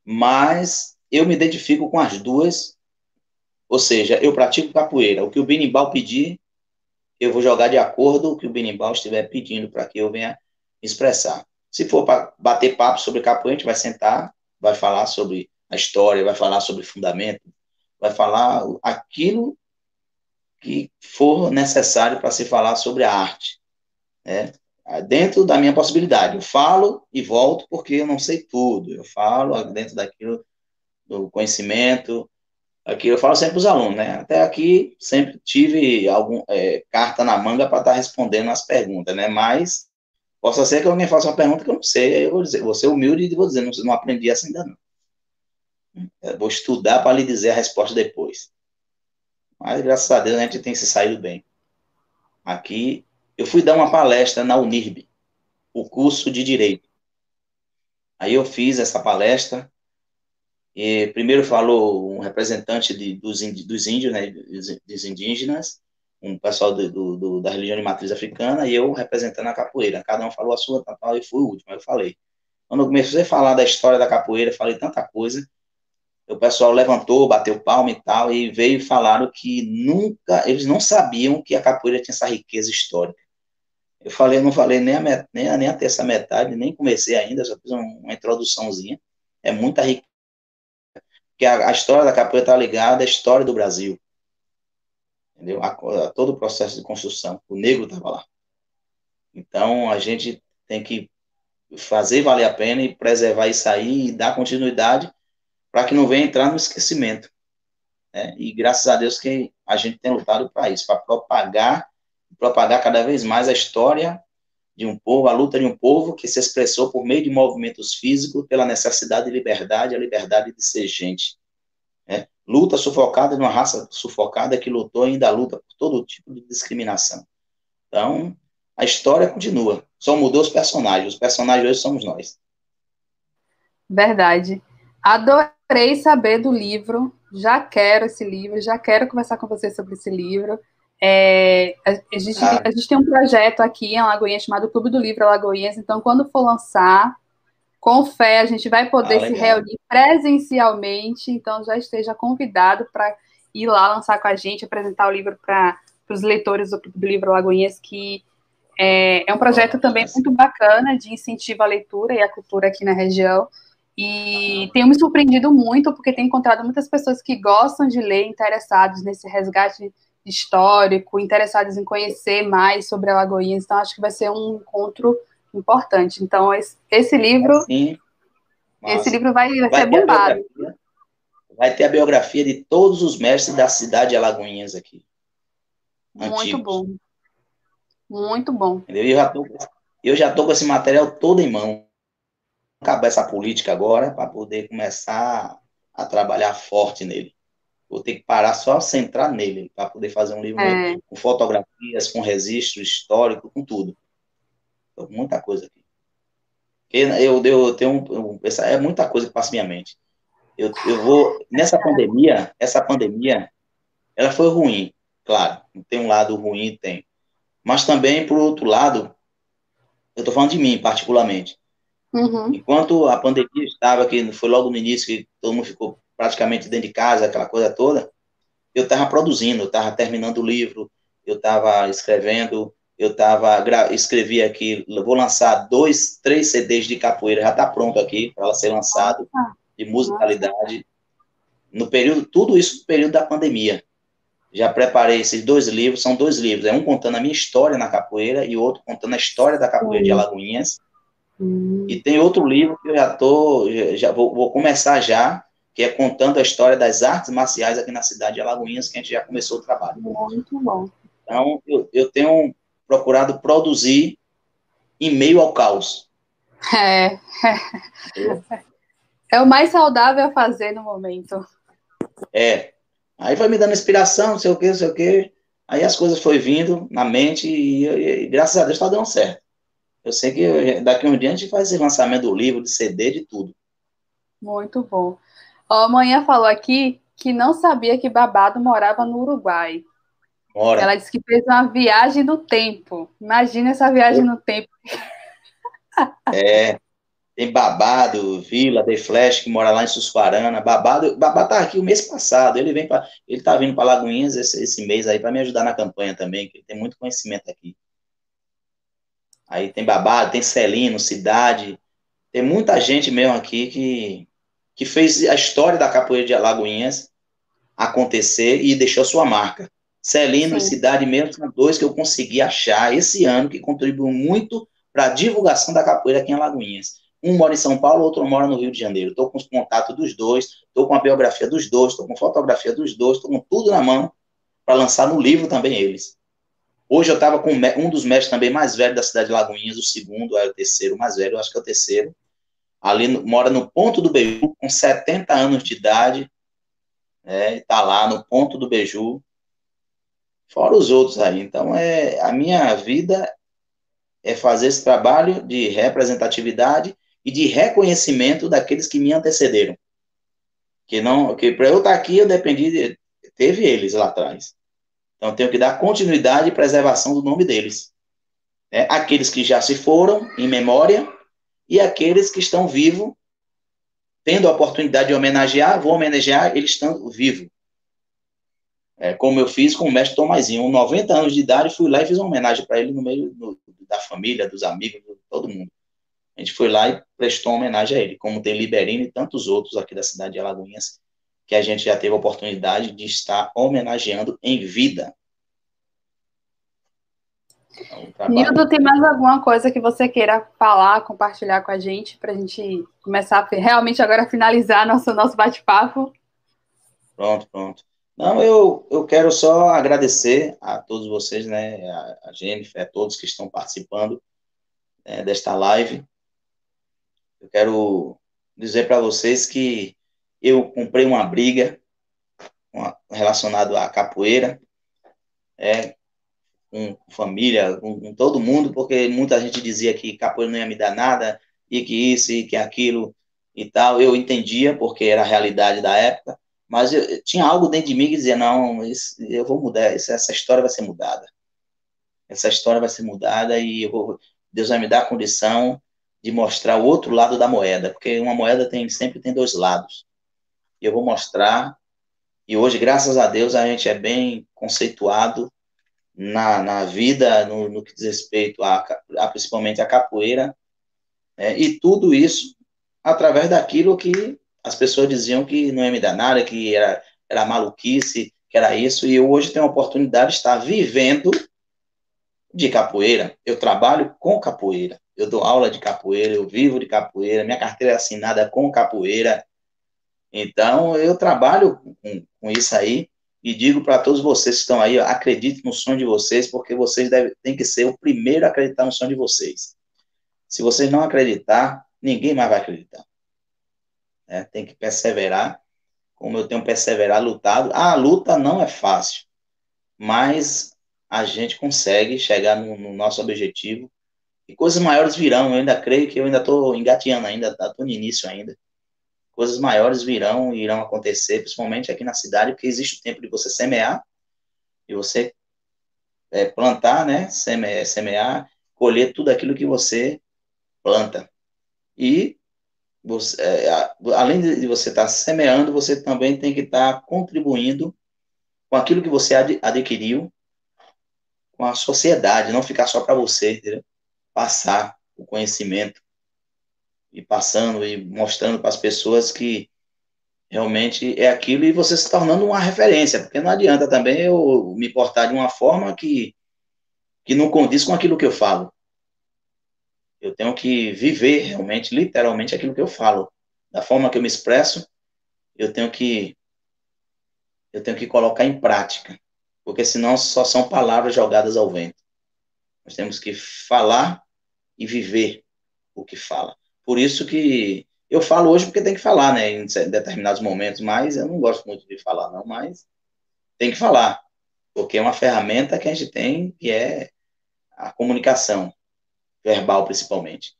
mas eu me identifico com as duas, ou seja, eu pratico capoeira. O que o Binimbal pedir, eu vou jogar de acordo com o que o Benimbal estiver pedindo para que eu venha expressar. Se for para bater papo sobre capoeira, a gente vai sentar, vai falar sobre a história, vai falar sobre fundamento, vai falar aquilo que for necessário para se falar sobre a arte. Né? Dentro da minha possibilidade. Eu falo e volto porque eu não sei tudo. Eu falo dentro daquilo do conhecimento, Aqui eu falo sempre para os alunos, né? Até aqui sempre tive algum é, carta na manga para estar tá respondendo as perguntas, né? Mas possa ser que alguém faça uma pergunta que eu não sei, aí eu vou dizer, ser humilde e vou dizer, não, não aprendi essa ainda não. Eu vou estudar para lhe dizer a resposta depois. Mas graças a Deus a gente tem se saído bem. Aqui eu fui dar uma palestra na Unirb, o curso de direito. Aí eu fiz essa palestra e primeiro falou um representante de, dos, dos índios, né, dos indígenas, um pessoal do, do, do, da religião de matriz africana, e eu representando a capoeira. Cada um falou a sua, tal, e fui o último, eu falei. Quando eu comecei a falar da história da capoeira, falei tanta coisa, o pessoal levantou, bateu palma e tal, e veio e falaram que nunca, eles não sabiam que a capoeira tinha essa riqueza histórica. Eu falei, não falei nem a, nem a, nem até essa metade, nem comecei ainda, só fiz uma, uma introduçãozinha. É muita riqueza que a, a história da capoeira está ligada à história do Brasil. Entendeu? A, a todo o processo de construção. O negro estava lá. Então, a gente tem que fazer valer a pena e preservar isso aí e dar continuidade para que não venha entrar no esquecimento. Né? E graças a Deus que a gente tem lutado para isso, para propagar, propagar cada vez mais a história de um povo, a luta de um povo que se expressou por meio de movimentos físicos pela necessidade de liberdade, a liberdade de ser gente. Né? Luta sufocada de uma raça sufocada que lutou e ainda luta por todo tipo de discriminação. Então, a história continua. Só mudou os personagens. Os personagens hoje somos nós. Verdade. Adorei saber do livro. Já quero esse livro. Já quero conversar com você sobre esse livro. É, a, a, gente, ah. a, gente, tem um projeto aqui em Alagoinhas chamado Clube do Livro Alagoinhas, então quando for lançar, com fé, a gente vai poder ah, se reunir presencialmente, então já esteja convidado para ir lá lançar com a gente, apresentar o livro para os leitores do Clube do Livro Alagoinhas, que é, é um projeto também muito bacana de incentivo à leitura e à cultura aqui na região. E tenho me surpreendido muito, porque tenho encontrado muitas pessoas que gostam de ler, interessados nesse resgate histórico, interessados em conhecer mais sobre Alagoinhas. Então, acho que vai ser um encontro importante. Então, esse, esse livro. Sim. Esse livro vai, vai, vai ser bombado. Vai ter a biografia de todos os mestres da cidade de Alagoinhas aqui. Muito antigos. bom. Muito bom. Eu já, tô, eu já tô com esse material todo em mão. acabar essa política agora para poder começar a trabalhar forte nele. Vou ter que parar só centrar nele para poder fazer um livro é. com fotografias, com registro histórico, com tudo. Então, muita coisa aqui. Eu, eu tenho essa é muita coisa que passa minha mente. Eu, eu vou nessa pandemia, essa pandemia, ela foi ruim, claro. Tem um lado ruim, tem. Mas também, por outro lado, eu estou falando de mim, particularmente. Uhum. Enquanto a pandemia estava, que foi logo no início, que todo mundo ficou praticamente dentro de casa, aquela coisa toda, eu estava produzindo, eu estava terminando o livro, eu estava escrevendo, eu estava escrevi aqui, vou lançar dois, três CDs de capoeira, já está pronto aqui para ser lançado, de musicalidade. No período, tudo isso no período da pandemia. Já preparei esses dois livros, são dois livros, é um contando a minha história na capoeira e outro contando a história da capoeira de Alagoinhas. E tem outro livro que eu já tô, já vou, vou, começar já, que é contando a história das artes marciais aqui na cidade de Alagoinhas, que a gente já começou o trabalho. Muito bom. Então, eu, eu tenho procurado produzir em meio ao caos. É. É, é o mais saudável a fazer no momento. É, Aí foi me dando inspiração, não sei o que, não sei o que. Aí as coisas foi vindo na mente e, e, e graças a Deus está dando certo. Eu sei que daqui um dia a gente faz esse lançamento do livro, de CD, de tudo. Muito bom. Ó, a manhã falou aqui que não sabia que Babado morava no Uruguai. Mora. Ela disse que fez uma viagem no tempo. Imagina essa viagem no tempo. É, tem Babado, Vila, The Flash, que mora lá em Sussuarana. Babado, Babado tá aqui o mês passado. Ele vem para, ele tá vindo para Lagoinhas esse, esse, mês aí para me ajudar na campanha também, que ele tem muito conhecimento aqui. Aí tem Babado, tem Celino, Cidade. Tem muita gente mesmo aqui que, que fez a história da capoeira de Alagoinhas acontecer e deixou sua marca. Celino e Cidade mesmo são dois que eu consegui achar esse ano que contribuiu muito para a divulgação da capoeira aqui em Alagoinhas. Um mora em São Paulo, outro mora no Rio de Janeiro. Estou com os contatos dos dois, estou com a biografia dos dois, estou com fotografia dos dois, estou com tudo na mão para lançar no livro também eles. Hoje eu estava com um dos mestres também mais velho da cidade de Lagoinhas, o segundo, é o terceiro mais velho, acho que é o terceiro. Ali mora no ponto do Beiju, com 70 anos de idade, está né, lá no ponto do Beiju, fora os outros aí. Então, é, a minha vida é fazer esse trabalho de representatividade e de reconhecimento daqueles que me antecederam. Que não, que para eu estar aqui eu dependi de, teve eles lá atrás. Então tenho que dar continuidade e preservação do nome deles. É, aqueles que já se foram em memória e aqueles que estão vivos, tendo a oportunidade de homenagear, vou homenagear eles estando vivos. É, como eu fiz com o mestre Tomazinho, 90 anos de idade, fui lá e fiz uma homenagem para ele no meio do, da família, dos amigos, de todo mundo. A gente foi lá e prestou homenagem a ele, como tem Liberino e tantos outros aqui da cidade de Alagoinhas, que a gente já teve a oportunidade de estar homenageando em vida. Então, Nildo, tem mais alguma coisa que você queira falar, compartilhar com a gente, para a gente começar a realmente agora finalizar nosso, nosso bate-papo? Pronto, pronto. Não, eu, eu quero só agradecer a todos vocês, né, a, a Jennifer, a todos que estão participando é, desta live. Eu quero dizer para vocês que eu comprei uma briga relacionada à capoeira, é, com família, com, com, todo mundo, porque muita gente dizia que capoeira não ia me dar nada, e que isso, e que aquilo, e tal. Eu entendia, porque era a realidade da época, mas eu, eu tinha algo dentro de mim que dizia, não, isso, eu vou mudar, isso, essa história vai ser mudada. Essa história vai ser mudada e vou, Deus vai me dar a condição de mostrar o outro lado da moeda, porque uma moeda tem sempre tem dois lados. Eu vou mostrar. E hoje, graças a Deus, a gente é bem conceituado na, na vida, no, no que diz respeito a, a principalmente a capoeira, né? e tudo isso através daquilo que as pessoas diziam que não ia me dar nada, que era, era maluquice, que era isso, e eu hoje tenho a oportunidade de estar vivendo de capoeira. Eu trabalho com capoeira eu dou aula de capoeira, eu vivo de capoeira, minha carteira é assinada com capoeira. Então, eu trabalho com, com isso aí e digo para todos vocês que estão aí, acredite no sonho de vocês, porque vocês devem, têm que ser o primeiro a acreditar no sonho de vocês. Se vocês não acreditar, ninguém mais vai acreditar. É, tem que perseverar, como eu tenho perseverado, lutado. A luta não é fácil, mas a gente consegue chegar no, no nosso objetivo e coisas maiores virão. Eu ainda creio que eu ainda estou engateando ainda, estou no início ainda. Coisas maiores virão e irão acontecer, principalmente aqui na cidade, porque existe o tempo de você semear e você é, plantar, né? Semear, semear, colher tudo aquilo que você planta. E você, é, além de você estar tá semeando, você também tem que estar tá contribuindo com aquilo que você ad, adquiriu com a sociedade, não ficar só para você, entendeu? passar o conhecimento e passando e mostrando para as pessoas que realmente é aquilo e você se tornando uma referência, porque não adianta também eu me portar de uma forma que, que não condiz com aquilo que eu falo. Eu tenho que viver realmente, literalmente, aquilo que eu falo. Da forma que eu me expresso, eu tenho que eu tenho que colocar em prática, porque senão só são palavras jogadas ao vento. Nós temos que falar e viver o que fala. Por isso que eu falo hoje porque tem que falar, né, em determinados momentos, mas eu não gosto muito de falar, não, mas tem que falar, porque é uma ferramenta que a gente tem, que é a comunicação, verbal principalmente.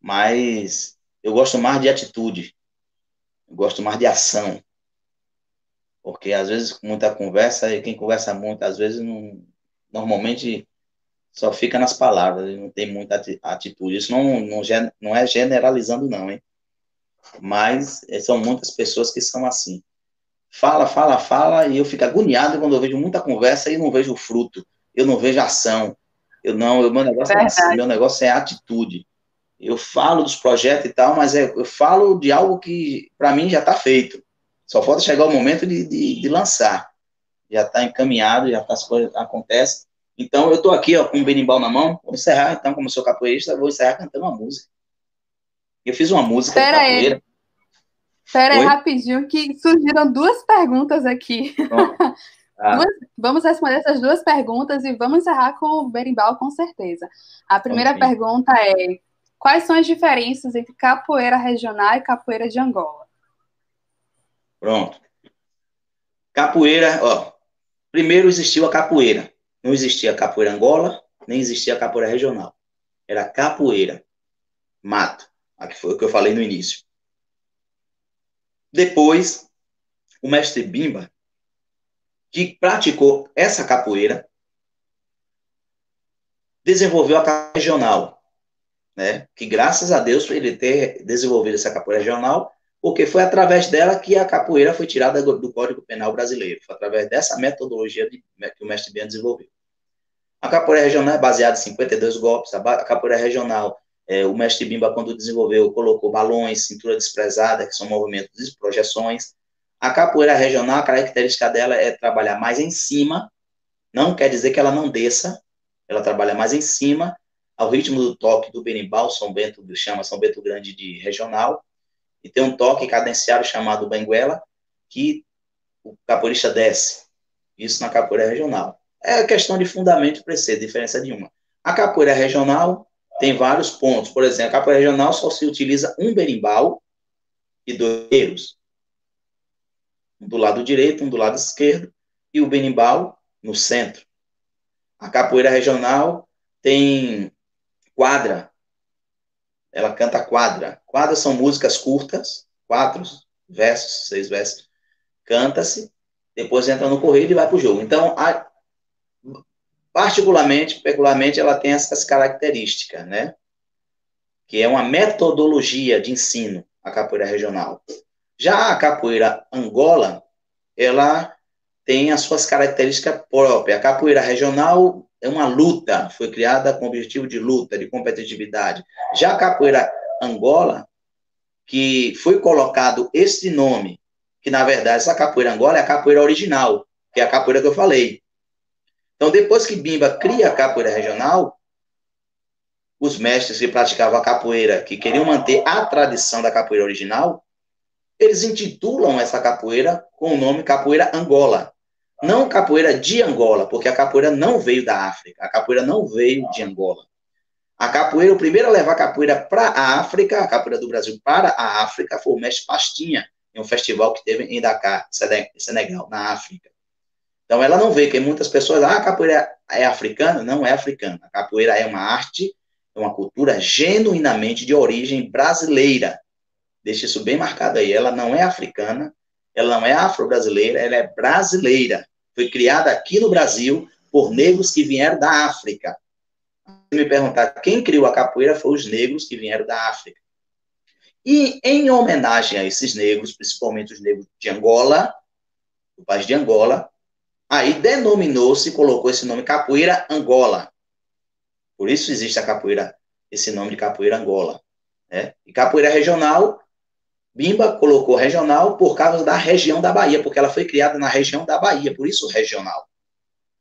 Mas eu gosto mais de atitude, eu gosto mais de ação, porque às vezes muita conversa, e quem conversa muito, às vezes não, normalmente só fica nas palavras, não tem muita atitude. Isso não, não, não é generalizando, não, hein? Mas eh, são muitas pessoas que são assim. Fala, fala, fala, e eu fico agoniado quando eu vejo muita conversa e não vejo fruto, eu não vejo ação. Eu não, o meu negócio é assim, meu negócio é atitude. Eu falo dos projetos e tal, mas é, eu falo de algo que para mim já está feito. Só falta chegar o momento de, de, de lançar. Já está encaminhado, já tá, as coisas acontecem. Então, eu estou aqui ó, com o berimbau na mão. Vou encerrar, então, como sou capoeirista, vou encerrar cantando uma música. Eu fiz uma música Pera de capoeira. Aí. Pera aí, rapidinho, que surgiram duas perguntas aqui. Ah. Duas, vamos responder essas duas perguntas e vamos encerrar com o berimbau, com certeza. A primeira pergunta é: quais são as diferenças entre capoeira regional e capoeira de Angola? Pronto. Capoeira, ó. Primeiro existiu a capoeira. Não existia capoeira Angola, nem existia capoeira regional. Era capoeira. Mato. Aqui foi o que eu falei no início. Depois, o mestre Bimba, que praticou essa capoeira, desenvolveu a capoeira regional, né? Que graças a Deus ele ter desenvolvido essa capoeira regional, porque foi através dela que a capoeira foi tirada do Código Penal brasileiro. Foi através dessa metodologia de, que o mestre Ben desenvolveu. A capoeira regional é baseada em 52 golpes. A capoeira regional, é, o mestre Bimba, quando desenvolveu, colocou balões, cintura desprezada, que são movimentos de projeções. A capoeira regional, a característica dela é trabalhar mais em cima, não quer dizer que ela não desça, ela trabalha mais em cima, ao ritmo do toque do berimbau, São Bento, chama São Bento Grande de regional, e tem um toque cadenciado chamado benguela, que o capoeirista desce. Isso na capoeira regional. É questão de fundamento e preceito, diferença nenhuma. A capoeira regional tem vários pontos. Por exemplo, a capoeira regional só se utiliza um berimbau e dois guerreiros. Um do lado direito, um do lado esquerdo, e o berimbau no centro. A capoeira regional tem quadra, ela canta quadra. Quadras são músicas curtas, quatro versos, seis versos. Canta-se, depois entra no correio e vai para o jogo. Então, a, particularmente, peculiarmente, ela tem essas características, né? Que é uma metodologia de ensino, a capoeira regional. Já a capoeira Angola, ela tem as suas características próprias. A capoeira regional é uma luta, foi criada com o objetivo de luta, de competitividade. Já a capoeira Angola, que foi colocado esse nome, que na verdade essa capoeira Angola é a capoeira original, que é a capoeira que eu falei. Então, depois que Bimba cria a capoeira regional, os mestres que praticavam a capoeira, que queriam manter a tradição da capoeira original, eles intitulam essa capoeira com o nome Capoeira Angola. Não capoeira de Angola, porque a capoeira não veio da África, a capoeira não veio de Angola. A capoeira, o primeiro a levar a capoeira para a África, a capoeira do Brasil para a África, foi o mestre Pastinha, em um festival que teve em Dakar, Senegal, na África. Então, ela não vê que muitas pessoas, ah, a capoeira é africana? Não é africana. A capoeira é uma arte, é uma cultura genuinamente de origem brasileira. Deixa isso bem marcado aí. Ela não é africana, ela não é afro-brasileira, ela é brasileira. Foi criada aqui no Brasil por negros que vieram da África. Se me perguntar quem criou a capoeira, foi os negros que vieram da África. E em homenagem a esses negros, principalmente os negros de Angola, o país de Angola, aí denominou-se, colocou esse nome capoeira Angola. Por isso existe a capoeira, esse nome de capoeira Angola. Né? E capoeira regional, Bimba colocou regional por causa da região da Bahia, porque ela foi criada na região da Bahia, por isso regional.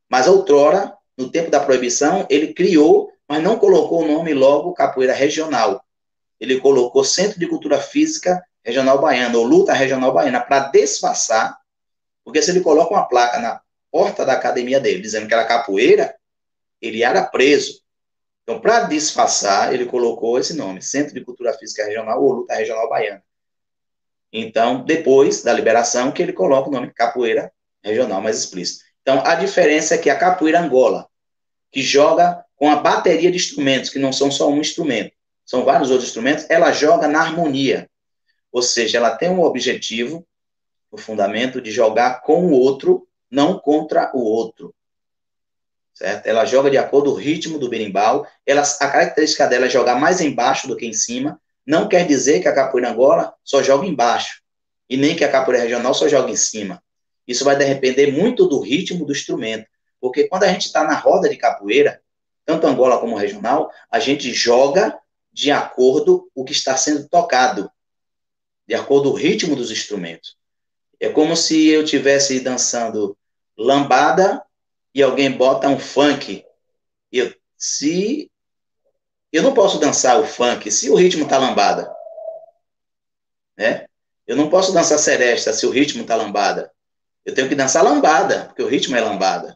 Mas outrora, no tempo da proibição, ele criou, mas não colocou o nome logo capoeira regional. Ele colocou Centro de Cultura Física Regional Baiana, ou Luta Regional Baiana, para disfarçar, porque se ele coloca uma placa na porta da academia dele dizendo que era capoeira, ele era preso. Então, para disfarçar, ele colocou esse nome, Centro de Cultura Física Regional ou Luta Regional Baiana. Então, depois da liberação, que ele coloca o nome capoeira regional mais explícito. Então, a diferença é que a capoeira Angola, que joga com a bateria de instrumentos, que não são só um instrumento, são vários outros instrumentos, ela joga na harmonia. Ou seja, ela tem um objetivo, o fundamento de jogar com o outro, não contra o outro. Certo? Ela joga de acordo com o ritmo do berimbau. Ela, a característica dela é jogar mais embaixo do que em cima. Não quer dizer que a capoeira Angola só joga embaixo. E nem que a capoeira regional só joga em cima. Isso vai depender muito do ritmo do instrumento. Porque quando a gente está na roda de capoeira, tanto Angola como regional, a gente joga de acordo o que está sendo tocado, de acordo com o ritmo dos instrumentos. É como se eu estivesse dançando lambada e alguém bota um funk. Eu, se eu não posso dançar o funk se o ritmo está lambada, né? Eu não posso dançar seresta se o ritmo está lambada. Eu tenho que dançar lambada, porque o ritmo é lambada.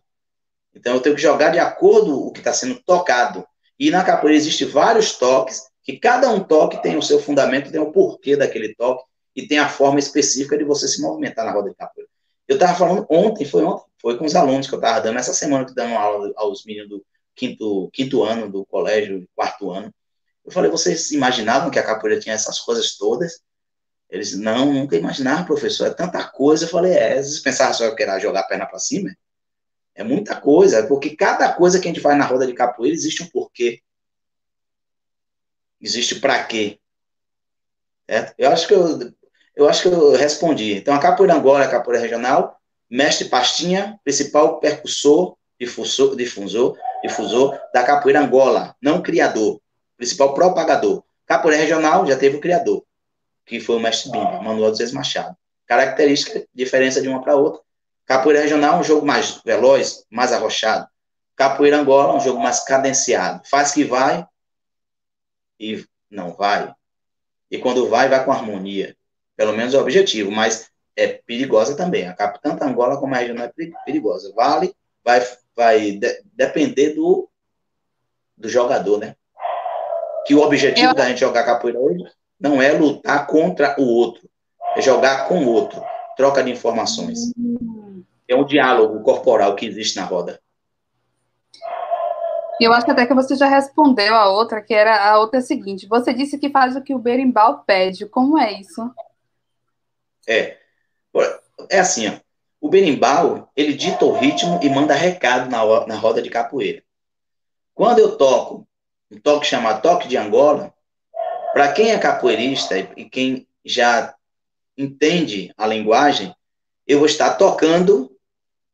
Então eu tenho que jogar de acordo com o que está sendo tocado. E na capoeira existem vários toques, que cada um toque tem o seu fundamento, tem o porquê daquele toque, e tem a forma específica de você se movimentar na roda de capoeira. Eu estava falando ontem, foi ontem, foi com os alunos que eu estava dando, essa semana que dando aula aos meninos do quinto, quinto ano do colégio, quarto ano. Eu falei, vocês imaginavam que a capoeira tinha essas coisas todas? Eles, não, nunca imaginaram, professor, é tanta coisa. Eu falei, é, vocês pensavam só que era jogar a perna para cima? É muita coisa, porque cada coisa que a gente faz na roda de capoeira existe um porquê. Existe para quê. É? Eu acho que eu, eu acho que eu respondi. Então, a capoeira Angola, a capoeira regional, mestre Pastinha, principal percussor, difusor, difusor, difusor da capoeira Angola, não criador, principal propagador. Capoeira regional já teve o criador que foi o mestre Bimba, Manuel dos Machado. Característica, diferença de uma para outra. Capoeira regional é um jogo mais veloz, mais arrochado. Capoeira Angola é um jogo mais cadenciado. Faz que vai e não vai. E quando vai, vai com harmonia. Pelo menos é o objetivo, mas é perigosa também. A tanto a Angola como a regional é perigosa. Vale, vai, vai de, depender do, do jogador, né? Que o objetivo Eu... da gente jogar capoeira hoje não é lutar contra o outro, é jogar com o outro, troca de informações. É um diálogo corporal que existe na roda. Eu acho até que você já respondeu a outra, que era a outra seguinte. Você disse que faz o que o berimbau pede. Como é isso? É. É assim, ó. O berimbau, ele dita o ritmo e manda recado na, na roda de capoeira. Quando eu toco um toque chamado toque de Angola, para quem é capoeirista e quem já entende a linguagem, eu vou estar tocando,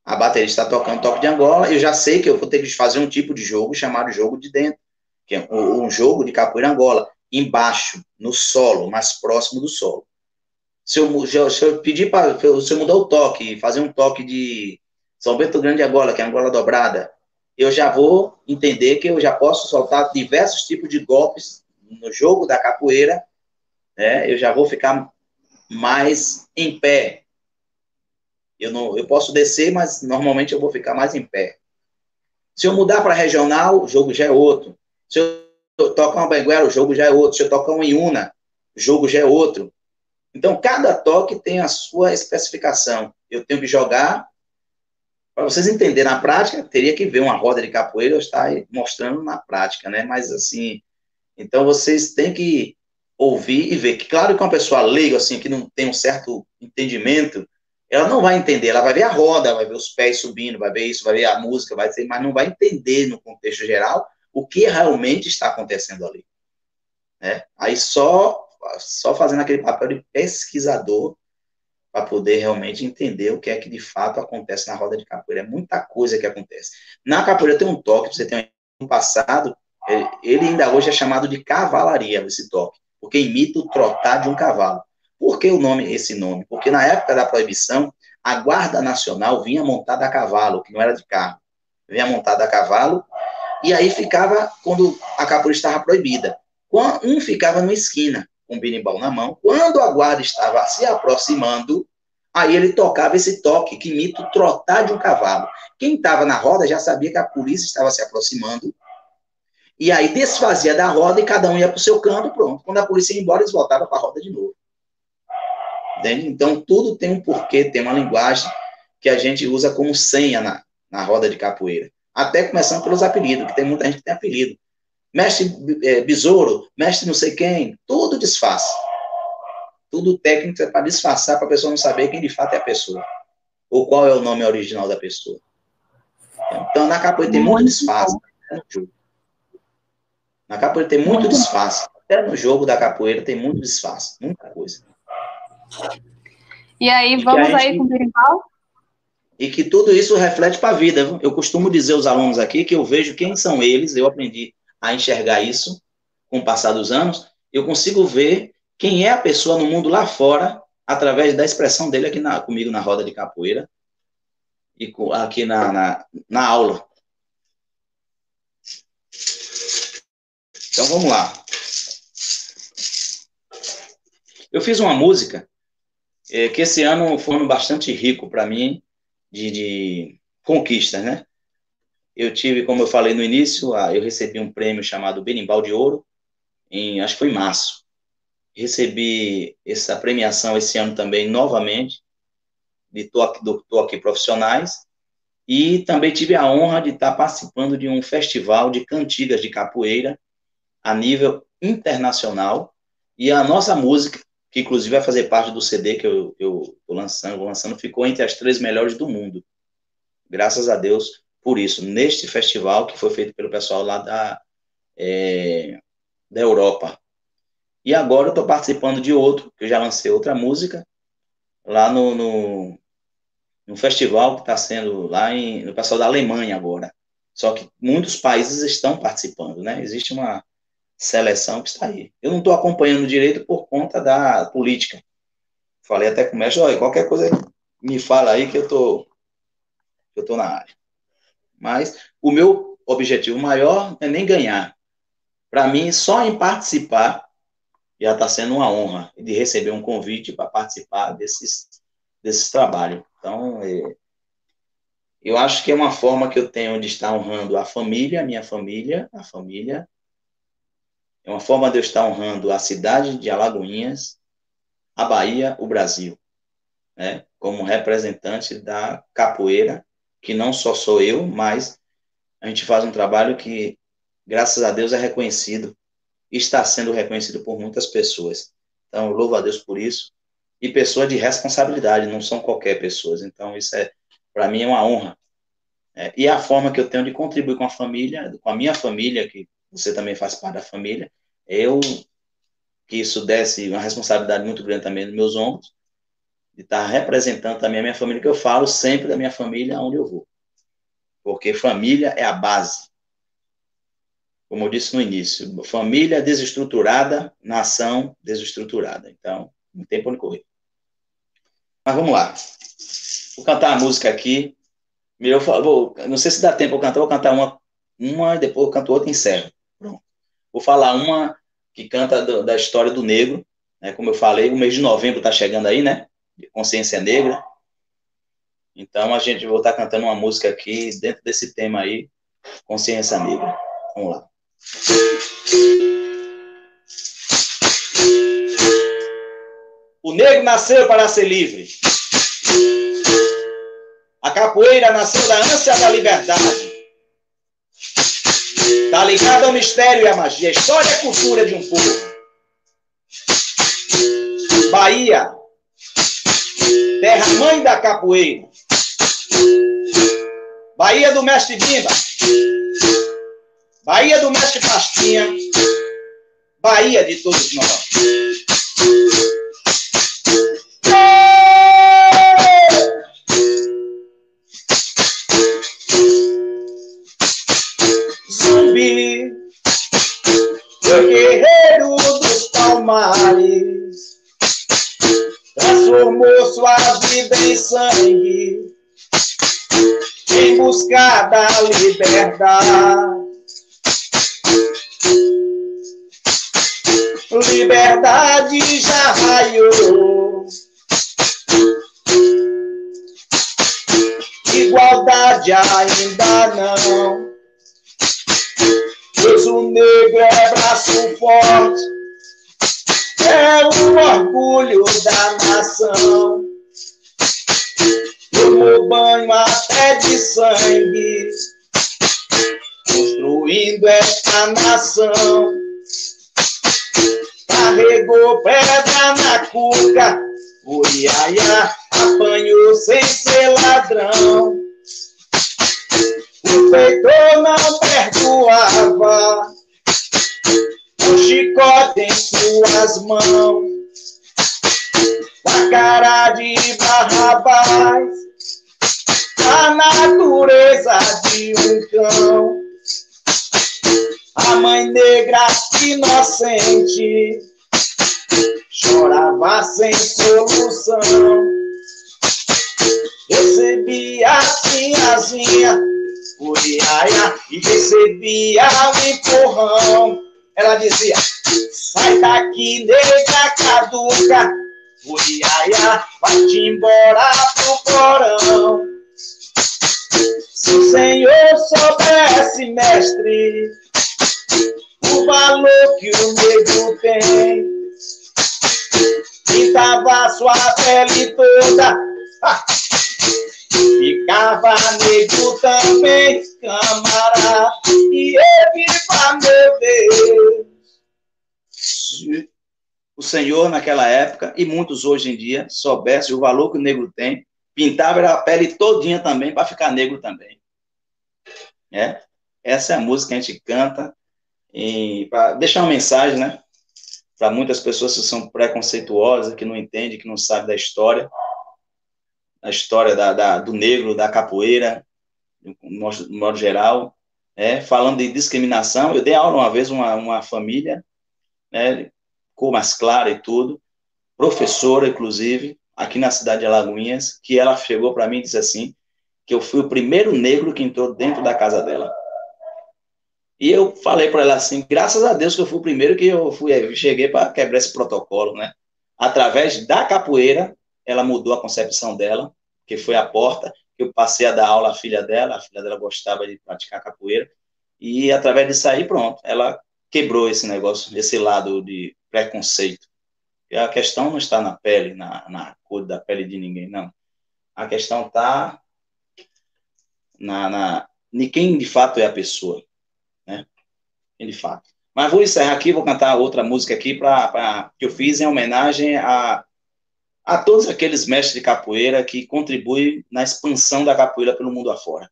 a bateria está tocando toque de Angola, eu já sei que eu vou ter que fazer um tipo de jogo chamado jogo de dentro, que é um jogo de capoeira Angola, embaixo, no solo, mais próximo do solo. Se eu, se eu pedir para, eu mudar o toque, fazer um toque de São Bento Grande Angola, que é Angola dobrada, eu já vou entender que eu já posso soltar diversos tipos de golpes no jogo da capoeira, né, eu já vou ficar mais em pé. Eu, não, eu posso descer, mas normalmente eu vou ficar mais em pé. Se eu mudar para regional, o jogo já é outro. Se eu toco uma banguela, o jogo já é outro. Se eu tocar um Iuna, o jogo já é outro. Então, cada toque tem a sua especificação. Eu tenho que jogar. Para vocês entenderem na prática, teria que ver uma roda de capoeira, eu estar mostrando na prática, né? Mas, assim, então vocês têm que ouvir e ver. Que, claro que uma pessoa leiga, assim, que não tem um certo entendimento, ela não vai entender, ela vai ver a roda, vai ver os pés subindo, vai ver isso, vai ver a música, vai ter, mas não vai entender no contexto geral o que realmente está acontecendo ali. Né? Aí só, só fazendo aquele papel de pesquisador para poder realmente entender o que é que de fato acontece na roda de capoeira. É muita coisa que acontece. Na capoeira tem um toque, você tem um passado, ele ainda hoje é chamado de cavalaria, esse toque, porque imita o trotar de um cavalo. Por que o nome, esse nome? Porque na época da proibição, a Guarda Nacional vinha montada a cavalo, que não era de carro. Vinha montada a cavalo e aí ficava, quando a capoeira estava proibida, um ficava numa esquina, o berimbau na mão. Quando a guarda estava se aproximando, aí ele tocava esse toque que imita o trotar de um cavalo. Quem estava na roda já sabia que a polícia estava se aproximando. E aí desfazia da roda e cada um ia para o seu canto, pronto. Quando a polícia ia embora, eles voltavam para a roda de novo. Entende? Então, tudo tem um porquê, tem uma linguagem que a gente usa como senha na, na roda de capoeira até começando pelos apelidos, que tem muita gente que tem apelido. Mestre é, Besouro, mestre não sei quem, tudo disfarça. Tudo técnico é para disfarçar, para a pessoa não saber quem de fato é a pessoa. Ou qual é o nome original da pessoa. Então, na capoeira tem muito disfarce. Na capoeira tem muito disfarce. Até no jogo da capoeira tem muito disfarce. Muita coisa. E aí, vamos aí com o berimbau? e que tudo isso reflete para a vida. Eu costumo dizer aos alunos aqui que eu vejo quem são eles, eu aprendi a enxergar isso com o passar dos anos, eu consigo ver quem é a pessoa no mundo lá fora através da expressão dele aqui na, comigo na roda de capoeira e aqui na, na, na aula. Então vamos lá. Eu fiz uma música é, que esse ano foi um bastante rico para mim, de, de conquistas, né? Eu tive, como eu falei no início, eu recebi um prêmio chamado Berimbau de Ouro, em, acho que foi em março. Recebi essa premiação esse ano também, novamente, de toque, do toque profissionais, e também tive a honra de estar participando de um festival de cantigas de capoeira a nível internacional, e a nossa música que inclusive vai fazer parte do CD que eu estou lançando, lançando, ficou entre as três melhores do mundo. Graças a Deus por isso, neste festival que foi feito pelo pessoal lá da, é, da Europa. E agora eu estou participando de outro, que eu já lancei outra música, lá no, no, no festival que está sendo lá em, no pessoal da Alemanha agora. Só que muitos países estão participando, né? Existe uma, seleção que está aí. Eu não estou acompanhando direito por conta da política. Falei até com o mestre, qualquer coisa me fala aí que eu tô, eu tô na área. Mas o meu objetivo maior é nem ganhar. Para mim, só em participar já está sendo uma honra de receber um convite para participar desses, desses trabalhos. Então, é, eu acho que é uma forma que eu tenho de estar honrando a família, a minha família, a família é uma forma de eu estar honrando a cidade de Alagoinhas, a Bahia, o Brasil, né? como representante da capoeira, que não só sou eu, mas a gente faz um trabalho que, graças a Deus, é reconhecido, está sendo reconhecido por muitas pessoas. Então, louvo a Deus por isso. E pessoas de responsabilidade, não são qualquer pessoas. Então, isso é, para mim, é uma honra. É, e a forma que eu tenho de contribuir com a família, com a minha família, que você também faz parte da família, eu que isso desse uma responsabilidade muito grande também nos meus ombros, de estar representando também a minha família, que eu falo sempre da minha família onde eu vou. Porque família é a base. Como eu disse no início, família desestruturada, nação desestruturada. Então, não tem por onde correr. Mas vamos lá. Vou cantar a música aqui. Eu vou, não sei se dá tempo eu cantar, vou cantar uma, uma e depois eu canto outra e encerro. Vou falar uma que canta do, da história do negro, né? Como eu falei, o mês de novembro está chegando aí, né? De consciência negra. Então a gente vai estar cantando uma música aqui dentro desse tema aí, consciência negra. Vamos lá. O negro nasceu para ser livre. A capoeira nasceu da ânsia da liberdade. Está ligada ao mistério e à magia. A história e a cultura de um povo. Bahia, terra mãe da capoeira. Bahia do mestre Bimba. Bahia do mestre Pastinha. Bahia de todos nós. Transformou sua vida em sangue, em busca da liberdade. liberdade já raiou. Igualdade ainda não. Pois o negro é braço forte, é o orgulho da nação. Tomou banho até de sangue, construindo esta nação carregou pedra na cuca, o Iaia apanhou sem ser ladrão. O feitor não perdoava, o chicote em suas mãos, a cara de Barrabás, a natureza de um cão. A mãe negra inocente chorava sem solução. Recebia sinhazinha, uriaia, e recebia um empurrão. Ela dizia: sai daqui, nega caduca, uriaia, vai-te embora pro porão. Se o Senhor soubesse, mestre, o valor que o negro tem, pintava sua pele toda. Ficava negro também, camarada, e meu Deus. O Senhor, naquela época, e muitos hoje em dia, soubesse o valor que o negro tem, pintava a pele todinha também para ficar negro também. É? Essa é a música que a gente canta para deixar uma mensagem, né? para muitas pessoas que são preconceituosas, que não entendem, que não sabem da história, a história da, da, do negro, da capoeira, de modo, geral, é, falando de discriminação. Eu dei aula uma vez uma, uma família, né, cor mais clara e tudo, professora, inclusive, aqui na cidade de Alagoinhas, que ela chegou para mim e disse assim, que eu fui o primeiro negro que entrou dentro da casa dela. E eu falei para ela assim, graças a Deus que eu fui o primeiro que eu fui, eu cheguei para quebrar esse protocolo, né? Através da capoeira, ela mudou a concepção dela, que foi a porta, eu passei a dar aula à filha dela, a filha dela gostava de praticar capoeira, e através disso aí, pronto, ela quebrou esse negócio, esse lado de preconceito. E a questão não está na pele, na, na cor da pele de ninguém, não. A questão está na, na, em quem de fato é a pessoa de fato. Mas vou encerrar aqui, vou cantar outra música aqui pra, pra, que eu fiz em homenagem a, a todos aqueles mestres de capoeira que contribuem na expansão da capoeira pelo mundo afora.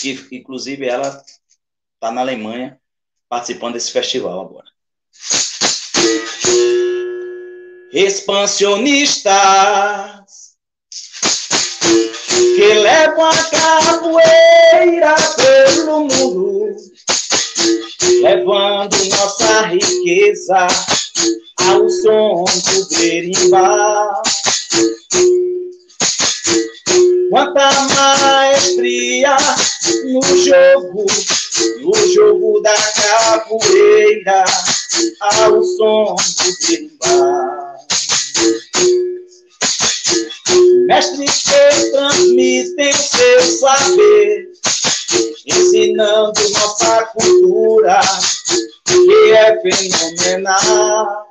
Que, inclusive, ela está na Alemanha participando desse festival agora. Expansionistas que levam a capoeira pelo mundo levando nossa riqueza ao som do berimbau. Quanta maestria no jogo, no jogo da capoeira, ao som do berimbau. Mestres que transmitem seu saber ensinando nossa cultura que é fenomenal.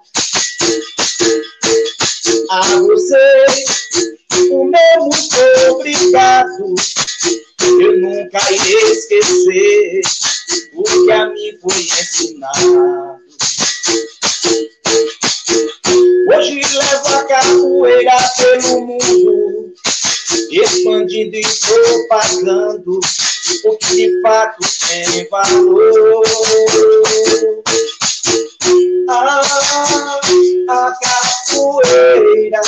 A vocês, o meu muito obrigado. Eu nunca irei esquecer o que a mim foi ensinado. Hoje levo a capoeira pelo mundo, expandindo e propagando o que de fato tem valor. Ah, a capoeira,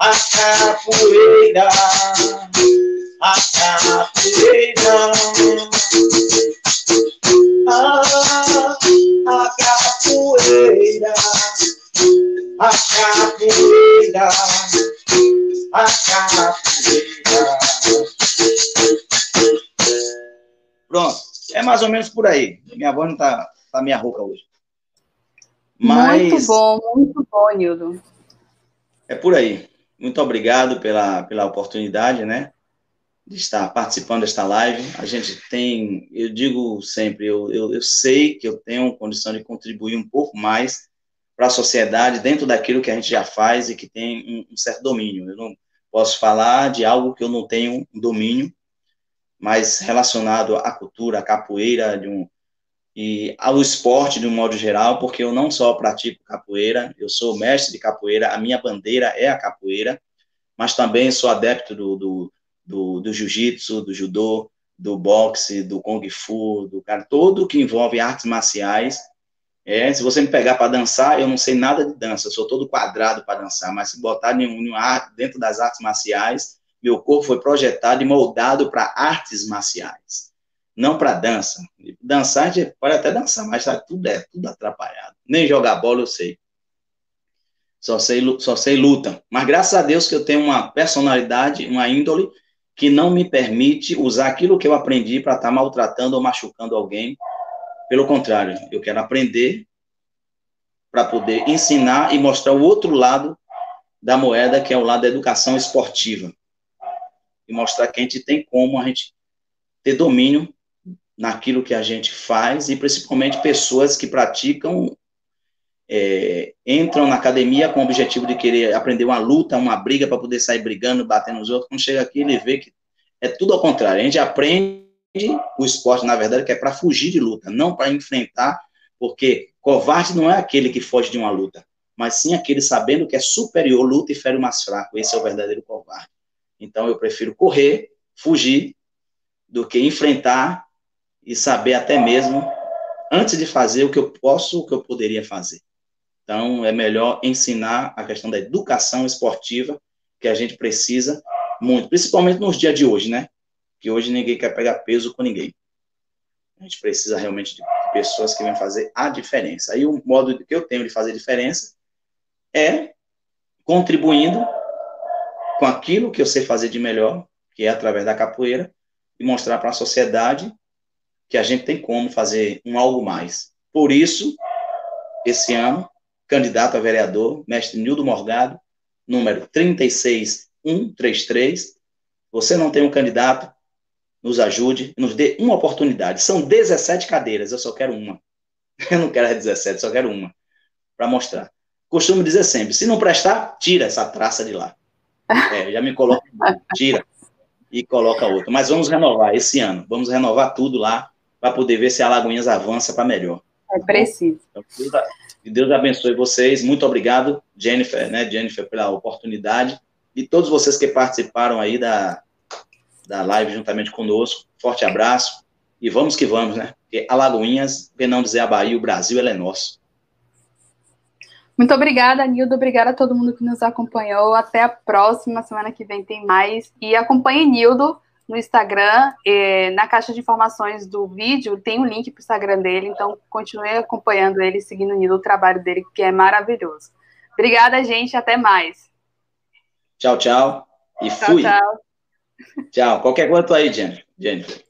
a capoeira, a capoeira. Ah, a capoeira, a capoeira, a capoeira. Pronto, é mais ou menos por aí. Minha voz não tá, tá minha rouca hoje. Mas muito bom, muito bom, Nildo. É por aí. Muito obrigado pela, pela oportunidade, né? De estar participando desta live. A gente tem, eu digo sempre, eu, eu, eu sei que eu tenho condição de contribuir um pouco mais para a sociedade dentro daquilo que a gente já faz e que tem um, um certo domínio. Eu não posso falar de algo que eu não tenho domínio, mas relacionado à cultura, à capoeira, de um, e ao esporte de um modo geral, porque eu não só pratico capoeira, eu sou mestre de capoeira, a minha bandeira é a capoeira, mas também sou adepto do, do, do, do jiu-jitsu, do judô, do boxe, do kung fu, do cara, todo que envolve artes marciais. É, se você me pegar para dançar, eu não sei nada de dança, eu sou todo quadrado para dançar, mas se botar nenhum, nenhum dentro das artes marciais, meu corpo foi projetado e moldado para artes marciais não para dança. Dançar, a gente pode até dançar, mas tá tudo é tudo atrapalhado. Nem jogar bola eu sei. Só sei, só sei luta. Mas graças a Deus que eu tenho uma personalidade, uma índole que não me permite usar aquilo que eu aprendi para estar tá maltratando ou machucando alguém. Pelo contrário, eu quero aprender para poder ensinar e mostrar o outro lado da moeda, que é o lado da educação esportiva. E mostrar que a gente tem como a gente ter domínio naquilo que a gente faz e principalmente pessoas que praticam é, entram na academia com o objetivo de querer aprender uma luta, uma briga para poder sair brigando, batendo nos outros. Quando chega aqui, ele vê que é tudo ao contrário. A gente aprende o esporte, na verdade, que é para fugir de luta, não para enfrentar, porque covarde não é aquele que foge de uma luta, mas sim aquele sabendo que é superior, luta e fere o mais fraco. Esse é o verdadeiro covarde. Então, eu prefiro correr, fugir, do que enfrentar e saber até mesmo, antes de fazer, o que eu posso, o que eu poderia fazer. Então, é melhor ensinar a questão da educação esportiva, que a gente precisa muito, principalmente nos dias de hoje, né? Que hoje ninguém quer pegar peso com ninguém. A gente precisa realmente de pessoas que vêm fazer a diferença. Aí, o modo que eu tenho de fazer diferença é contribuindo com aquilo que eu sei fazer de melhor, que é através da capoeira, e mostrar para a sociedade que a gente tem como fazer um algo mais. Por isso, esse ano, candidato a vereador, mestre Nildo Morgado, número 36133. Você não tem um candidato, nos ajude, nos dê uma oportunidade. São 17 cadeiras, eu só quero uma. Eu não quero 17, só quero uma, para mostrar. Costumo dizer sempre, se não prestar, tira essa traça de lá. É, já me coloca, tira e coloca outro. Mas vamos renovar esse ano, vamos renovar tudo lá, para poder ver se a Lagoinhas avança para melhor. É preciso. Então, que Deus abençoe vocês. Muito obrigado, Jennifer, né, Jennifer, pela oportunidade. E todos vocês que participaram aí da, da live juntamente conosco. Forte abraço. E vamos que vamos, né? Porque Alagoinhas, por não dizer a Bahia, o Brasil, ele é nosso. Muito obrigada, Nildo. Obrigada a todo mundo que nos acompanhou. Até a próxima. Semana que vem tem mais. E acompanhe Nildo no Instagram. na caixa de informações do vídeo tem o um link para o Instagram dele, então continue acompanhando ele, seguindo o trabalho dele, que é maravilhoso. Obrigada, gente. Até mais. Tchau, tchau. E tchau, fui. Tchau. Tchau. Qualquer coisa, tô aí, Jennifer. Jennifer.